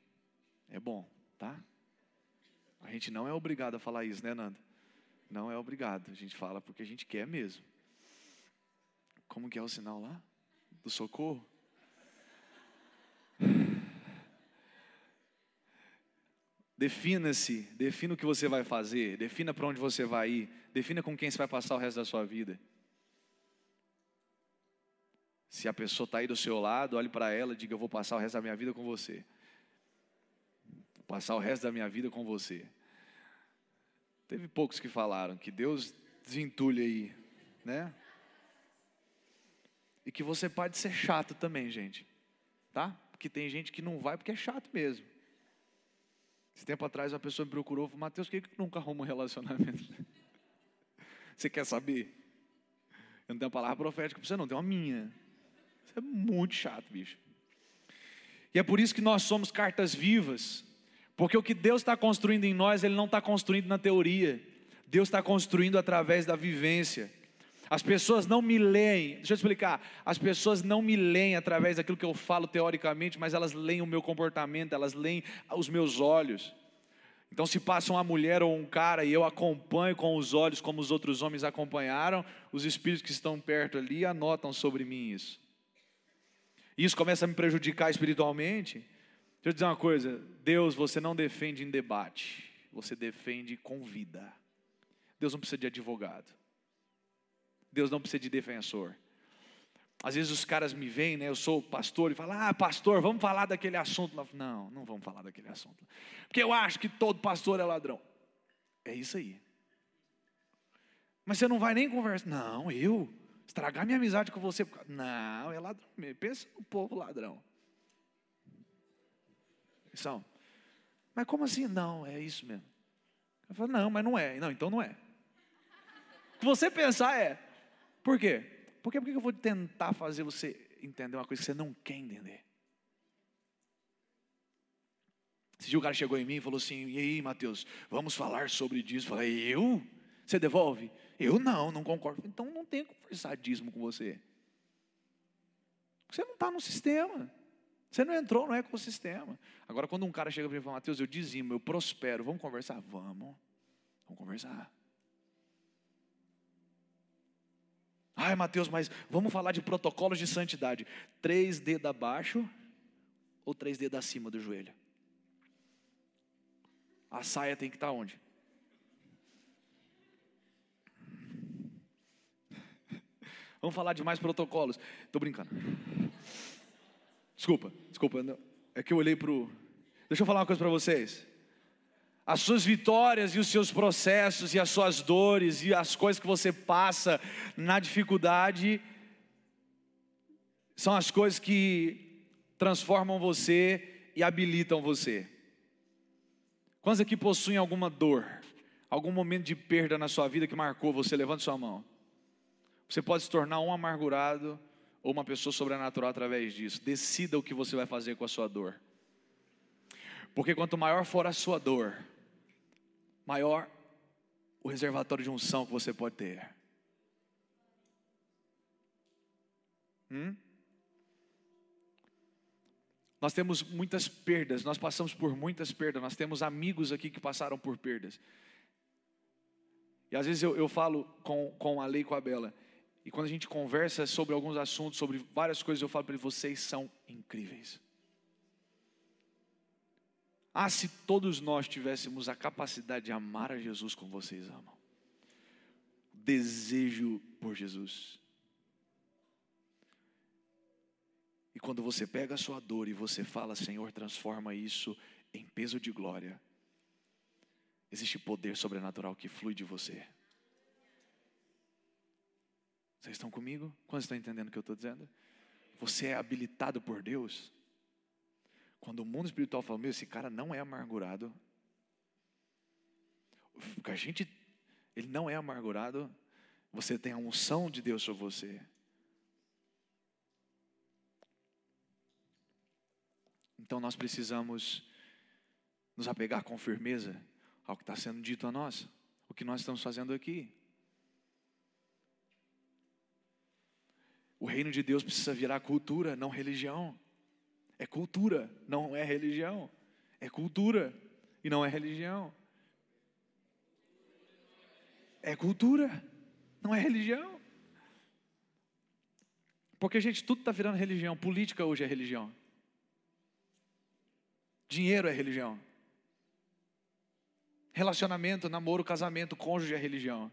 É bom, tá? A gente não é obrigado a falar isso, né, Nanda? Não é obrigado, a gente fala porque a gente quer mesmo. Como que é o sinal lá? Do socorro? Defina-se, defina o que você vai fazer, defina para onde você vai ir, defina com quem você vai passar o resto da sua vida. Se a pessoa está aí do seu lado, olhe para ela e diga: Eu vou passar o resto da minha vida com você. Vou passar o resto da minha vida com você. Teve poucos que falaram que Deus desentulha aí, né? E que você pode ser chato também, gente, tá? Porque tem gente que não vai porque é chato mesmo. Esse tempo atrás uma pessoa me procurou falou, Mateus, por que, que nunca arruma um relacionamento? (laughs) Você quer saber? Eu não tenho uma palavra profética para você, não, tem uma minha. Isso é muito chato, bicho. E é por isso que nós somos cartas vivas, porque o que Deus está construindo em nós, Ele não está construindo na teoria, Deus está construindo através da vivência. As pessoas não me leem, deixa eu explicar, as pessoas não me leem através daquilo que eu falo teoricamente, mas elas leem o meu comportamento, elas leem os meus olhos. Então, se passa uma mulher ou um cara e eu acompanho com os olhos como os outros homens acompanharam, os espíritos que estão perto ali anotam sobre mim isso. E isso começa a me prejudicar espiritualmente. Deixa eu dizer uma coisa: Deus, você não defende em debate, você defende com vida. Deus não precisa de advogado. Deus não precisa de defensor. Às vezes os caras me veem, né? Eu sou pastor e falam: Ah, pastor, vamos falar daquele assunto. Não, não vamos falar daquele assunto. Porque eu acho que todo pastor é ladrão. É isso aí. Mas você não vai nem conversar. Não, eu estragar minha amizade com você. Não, é ladrão. Pensa no povo ladrão. São. Mas como assim? Não, é isso mesmo. Eu falo, não, mas não é. Não, então não é. O que você pensar é. Por quê? Por quê? Porque eu vou tentar fazer você entender uma coisa que você não quer entender. Esse dia o cara chegou em mim e falou assim: E aí, Mateus, vamos falar sobre disso? Eu falei: Eu? Você devolve? Eu não, não concordo. Então não tem conversadismo com você. Você não está no sistema. Você não entrou no ecossistema. Agora, quando um cara chega para mim e fala, Mateus, eu dizimo, eu prospero, vamos conversar? Vamos. Vamos conversar. Ai, Mateus, mas vamos falar de protocolos de santidade. Três dedos abaixo ou três dedos acima do joelho? A saia tem que estar onde? Vamos falar de mais protocolos. Estou brincando. Desculpa, desculpa. É que eu olhei para o. Deixa eu falar uma coisa para vocês as suas vitórias e os seus processos e as suas dores e as coisas que você passa na dificuldade são as coisas que transformam você e habilitam você. Quantos aqui possuem alguma dor, algum momento de perda na sua vida que marcou você? Levante sua mão. Você pode se tornar um amargurado ou uma pessoa sobrenatural através disso. Decida o que você vai fazer com a sua dor. Porque quanto maior for a sua dor, maior o reservatório de unção que você pode ter. Hum? Nós temos muitas perdas, nós passamos por muitas perdas, nós temos amigos aqui que passaram por perdas. E às vezes eu, eu falo com, com a Lei e com a Bela, e quando a gente conversa sobre alguns assuntos, sobre várias coisas, eu falo para eles: vocês são incríveis. Ah, se todos nós tivéssemos a capacidade de amar a Jesus como vocês amam. Desejo por Jesus. E quando você pega a sua dor e você fala, Senhor, transforma isso em peso de glória, existe poder sobrenatural que flui de você. Vocês estão comigo? Quando estão entendendo o que eu estou dizendo? Você é habilitado por Deus quando o mundo espiritual fala, meu, esse cara não é amargurado. A gente, ele não é amargurado. Você tem a unção de Deus sobre você. Então nós precisamos nos apegar com firmeza ao que está sendo dito a nós, o que nós estamos fazendo aqui. O reino de Deus precisa virar cultura, não religião. É cultura, não é religião. É cultura e não é religião. É cultura, não é religião. Porque, gente, tudo está virando religião. Política hoje é religião. Dinheiro é religião. Relacionamento, namoro, casamento, cônjuge é religião.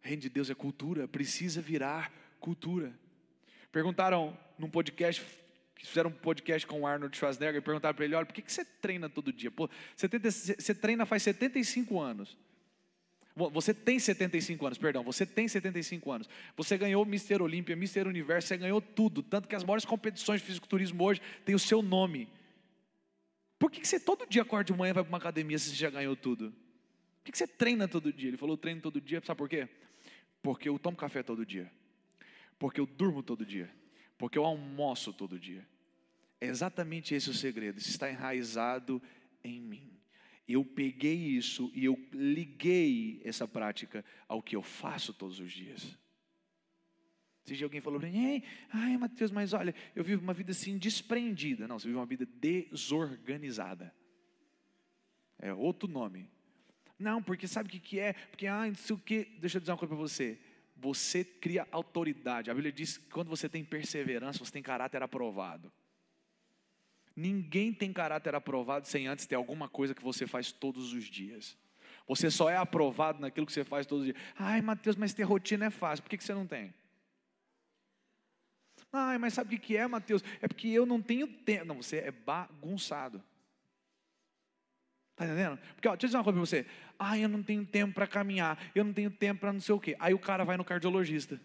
Reino de Deus é cultura, precisa virar cultura. Perguntaram num podcast fizeram um podcast com o Arnold Schwarzenegger e perguntaram para ele: olha, por que, que você treina todo dia? Pô, você, você treina faz 75 anos. Você tem 75 anos, perdão, você tem 75 anos. Você ganhou Mister Olímpia, Mister Universo, você ganhou tudo. Tanto que as maiores competições de fisiculturismo hoje têm o seu nome. Por que, que você todo dia acorda de manhã e vai para uma academia se você já ganhou tudo? Por que, que você treina todo dia? Ele falou: treino todo dia, sabe por quê? Porque eu tomo café todo dia. Porque eu durmo todo dia. Porque eu almoço todo dia. É exatamente esse o segredo. Isso está enraizado em mim. Eu peguei isso e eu liguei essa prática ao que eu faço todos os dias. Se alguém falou para mim, ai Mateus, mas olha, eu vivo uma vida assim desprendida. Não, você vive uma vida desorganizada. É outro nome. Não, porque sabe o que, que é? Porque, ah, não sei o que. Deixa eu dizer uma coisa para você. Você cria autoridade. A Bíblia diz que quando você tem perseverança, você tem caráter aprovado. Ninguém tem caráter aprovado sem antes ter alguma coisa que você faz todos os dias. Você só é aprovado naquilo que você faz todos os dias. Ai, Mateus, mas ter rotina é fácil. Por que, que você não tem? Ai, mas sabe o que é, Mateus? É porque eu não tenho tempo. Não, você é bagunçado. Está entendendo? Porque, ó, deixa eu dizer uma coisa para você. Ah, eu não tenho tempo para caminhar, eu não tenho tempo para não sei o quê. Aí o cara vai no cardiologista.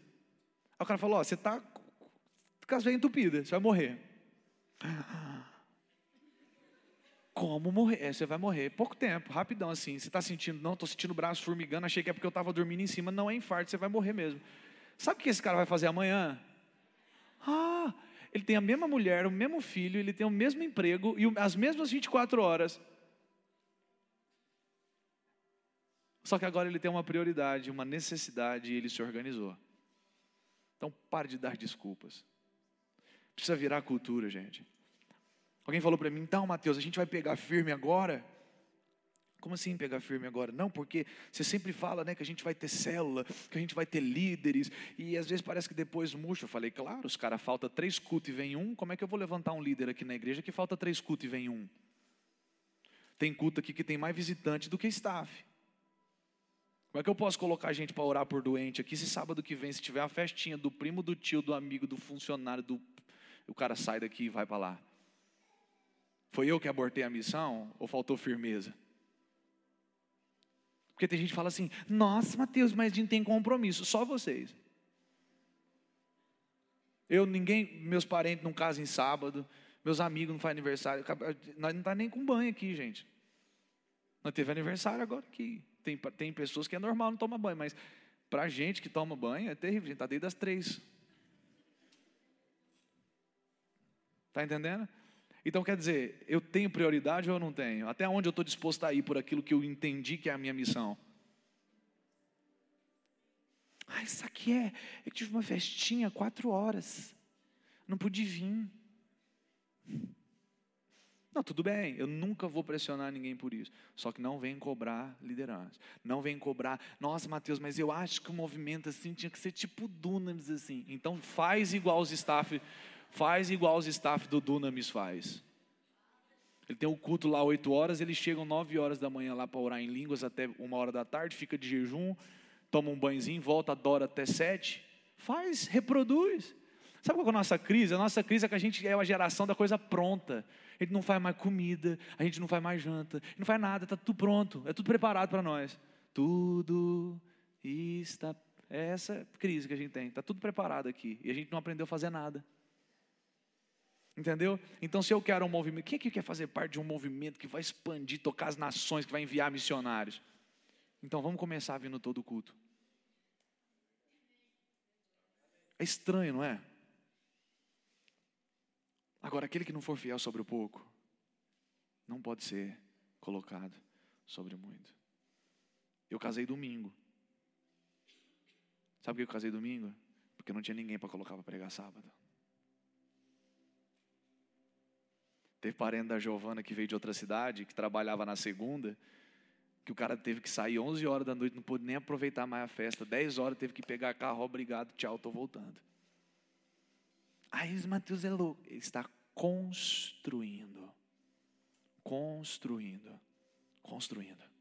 Aí o cara falou: Ó, você está com as veias entupidas, você vai morrer. Como morrer? É, você vai morrer. Pouco tempo, rapidão assim. Você está sentindo, não, estou sentindo o braço formigando, achei que é porque eu estava dormindo em cima. Não é infarto, você vai morrer mesmo. Sabe o que esse cara vai fazer amanhã? Ah, ele tem a mesma mulher, o mesmo filho, ele tem o mesmo emprego e as mesmas 24 horas. Só que agora ele tem uma prioridade, uma necessidade e ele se organizou. Então pare de dar desculpas. Precisa virar cultura, gente. Alguém falou para mim, então, Mateus, a gente vai pegar firme agora? Como assim pegar firme agora? Não, porque você sempre fala né, que a gente vai ter célula, que a gente vai ter líderes, e às vezes parece que depois murcha. Eu falei, claro, os caras falta três cultos e vem um, como é que eu vou levantar um líder aqui na igreja que falta três cultos e vem um? Tem culto aqui que tem mais visitante do que staff. Como é que eu posso colocar gente para orar por doente aqui se sábado que vem, se tiver uma festinha do primo, do tio, do amigo, do funcionário, do... o cara sai daqui e vai para lá? Foi eu que abortei a missão ou faltou firmeza? Porque tem gente que fala assim: nossa, Mateus, mas a gente tem compromisso. Só vocês. Eu, ninguém, meus parentes não casam em sábado, meus amigos não fazem aniversário. Nós não está nem com banho aqui, gente. Nós teve aniversário agora aqui. Tem, tem pessoas que é normal não tomar banho, mas para gente que toma banho é terrível, a gente está desde as três. Está entendendo? Então quer dizer, eu tenho prioridade ou eu não tenho? Até onde eu estou disposto a ir por aquilo que eu entendi que é a minha missão? Ah, isso aqui é. Eu tive uma festinha quatro horas. Não pude vir. Não, tudo bem, eu nunca vou pressionar ninguém por isso. Só que não vem cobrar liderança. Não vem cobrar, nossa, Mateus, mas eu acho que o movimento assim tinha que ser tipo Dunamis assim. Então faz igual os staff, faz igual os staff do Dunamis faz. Ele tem o culto lá 8 horas, eles chegam 9 horas da manhã lá para orar em línguas até uma hora da tarde, fica de jejum, toma um banhozinho, volta, adora até sete. Faz, reproduz. Sabe qual é a nossa crise? A nossa crise é que a gente é uma geração da coisa pronta. A gente não faz mais comida, a gente não faz mais janta, não faz nada, está tudo pronto, é tudo preparado para nós. Tudo está. É essa crise que a gente tem, está tudo preparado aqui e a gente não aprendeu a fazer nada. Entendeu? Então, se eu quero um movimento, quem é que quer fazer parte de um movimento que vai expandir, tocar as nações, que vai enviar missionários? Então, vamos começar vindo todo culto. É estranho, não é? Agora, aquele que não for fiel sobre o pouco, não pode ser colocado sobre muito. Eu casei domingo. Sabe por que eu casei domingo? Porque não tinha ninguém para colocar para pregar sábado. Teve parente da Giovana que veio de outra cidade, que trabalhava na segunda, que o cara teve que sair 11 horas da noite, não pôde nem aproveitar mais a festa. 10 horas teve que pegar carro, obrigado, tchau, estou voltando. Aí Mateus é louco. Ele está construindo. Construindo. Construindo.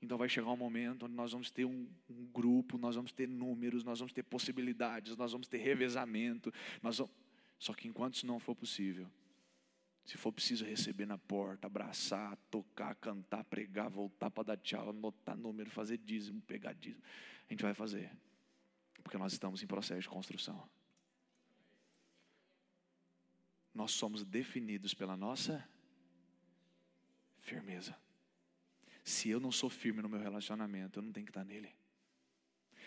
Então vai chegar um momento onde nós vamos ter um, um, grupo, nós vamos ter números, nós vamos ter possibilidades, nós vamos ter revezamento. Nós vamos... Só que enquanto isso não for possível, se for preciso receber na porta, abraçar, tocar, cantar, pregar, voltar para dar tchau, anotar número, fazer dízimo, pegar dízimo, a gente vai fazer. Porque nós estamos em processo de construção. Nós somos definidos pela nossa Firmeza. Se eu não sou firme no meu relacionamento, eu não tenho que estar nele.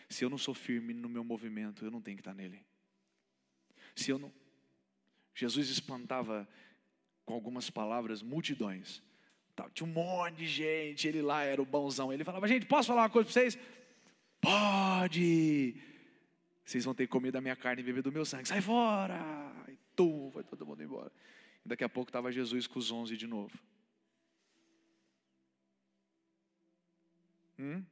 Se eu não sou firme no meu movimento, eu não tenho que estar nele. Se eu não. Jesus espantava com algumas palavras multidões. Tinha um monte de gente, ele lá era o bonzão. Ele falava: Gente, posso falar uma coisa para vocês? Pode. Vocês vão ter que comer da minha carne e beber do meu sangue. Sai fora. Tum, foi todo mundo embora. E daqui a pouco estava Jesus com os onze de novo. Hum?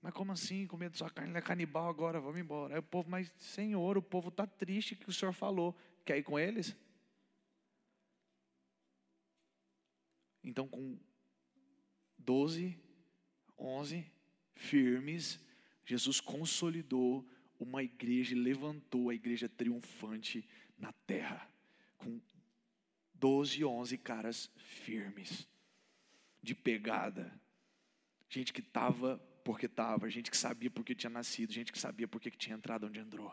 Mas como assim? Com medo da sua carne, ele é canibal agora, vamos embora. Aí o povo, mas Senhor, o povo está triste que o Senhor falou. Quer ir com eles? Então, com doze, onze firmes, Jesus consolidou uma igreja e levantou a igreja triunfante na terra, com doze, onze caras firmes, de pegada, gente que estava porque estava, gente que sabia porque tinha nascido, gente que sabia porque tinha entrado onde entrou.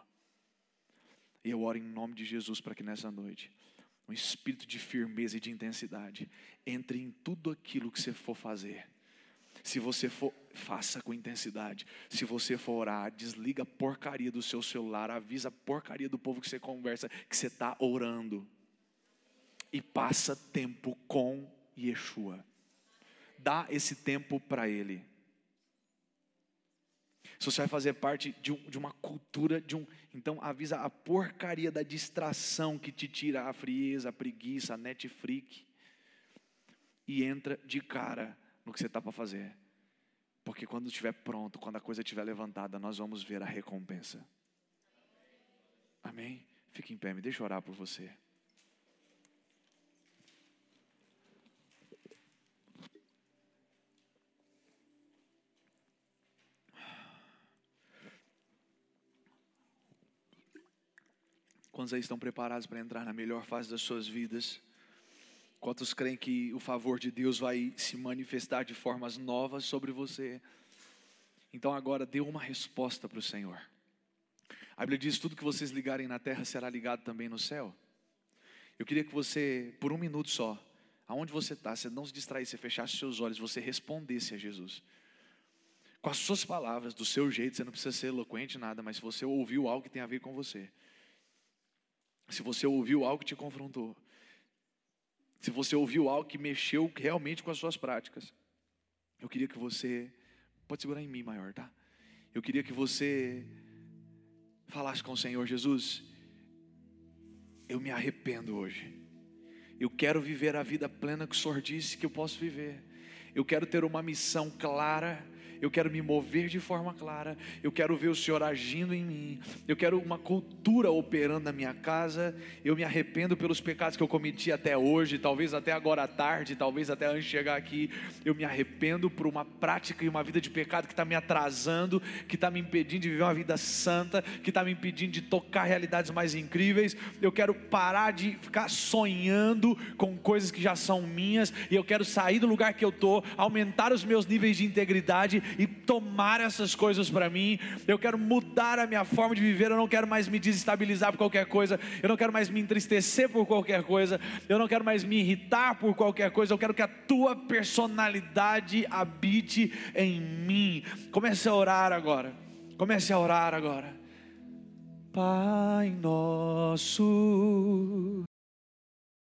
E eu oro em nome de Jesus para que nessa noite, um espírito de firmeza e de intensidade entre em tudo aquilo que você for fazer. Se você for, faça com intensidade. Se você for orar, desliga a porcaria do seu celular, avisa a porcaria do povo que você conversa que você está orando. E passa tempo com Yeshua dá esse tempo para Ele. Se você vai fazer parte de, um, de, uma cultura, de um, então avisa a porcaria da distração que te tira a frieza, a preguiça, a Netflix e entra de cara no que você está para fazer, porque quando estiver pronto, quando a coisa estiver levantada, nós vamos ver a recompensa. Amém? Fique em pé, me deixa orar por você. Quantos aí estão preparados para entrar na melhor fase das suas vidas? Quantos creem que o favor de Deus vai se manifestar de formas novas sobre você? Então agora dê uma resposta para o Senhor. A Bíblia diz: tudo que vocês ligarem na terra será ligado também no céu. Eu queria que você, por um minuto só, aonde você está, você não se distraísse, você fechasse seus olhos, você respondesse a Jesus. Com as suas palavras, do seu jeito, você não precisa ser eloquente, nada, mas se você ouviu algo que tem a ver com você, se você ouviu algo que te confrontou, se você ouviu algo que mexeu realmente com as suas práticas, eu queria que você, pode segurar em mim maior, tá? Eu queria que você falasse com o Senhor Jesus, eu me arrependo hoje. Eu quero viver a vida plena que o Senhor disse que eu posso viver. Eu quero ter uma missão clara eu quero me mover de forma clara, eu quero ver o Senhor agindo em mim, eu quero uma cultura operando na minha casa, eu me arrependo pelos pecados que eu cometi até hoje, talvez até agora à tarde, talvez até antes de chegar aqui, eu me arrependo por uma prática e uma vida de pecado que está me atrasando, que está me impedindo de viver uma vida santa, que está me impedindo de tocar realidades mais incríveis, eu quero parar de ficar sonhando com coisas que já são minhas, e eu quero sair do lugar que eu estou, aumentar os meus níveis de integridade e tomar essas coisas para mim. Eu quero mudar a minha forma de viver. Eu não quero mais me desestabilizar por qualquer coisa. Eu não quero mais me entristecer por qualquer coisa. Eu não quero mais me irritar por qualquer coisa. Eu quero que a tua personalidade habite em mim. Comece a orar agora. Comece a orar agora. Pai nosso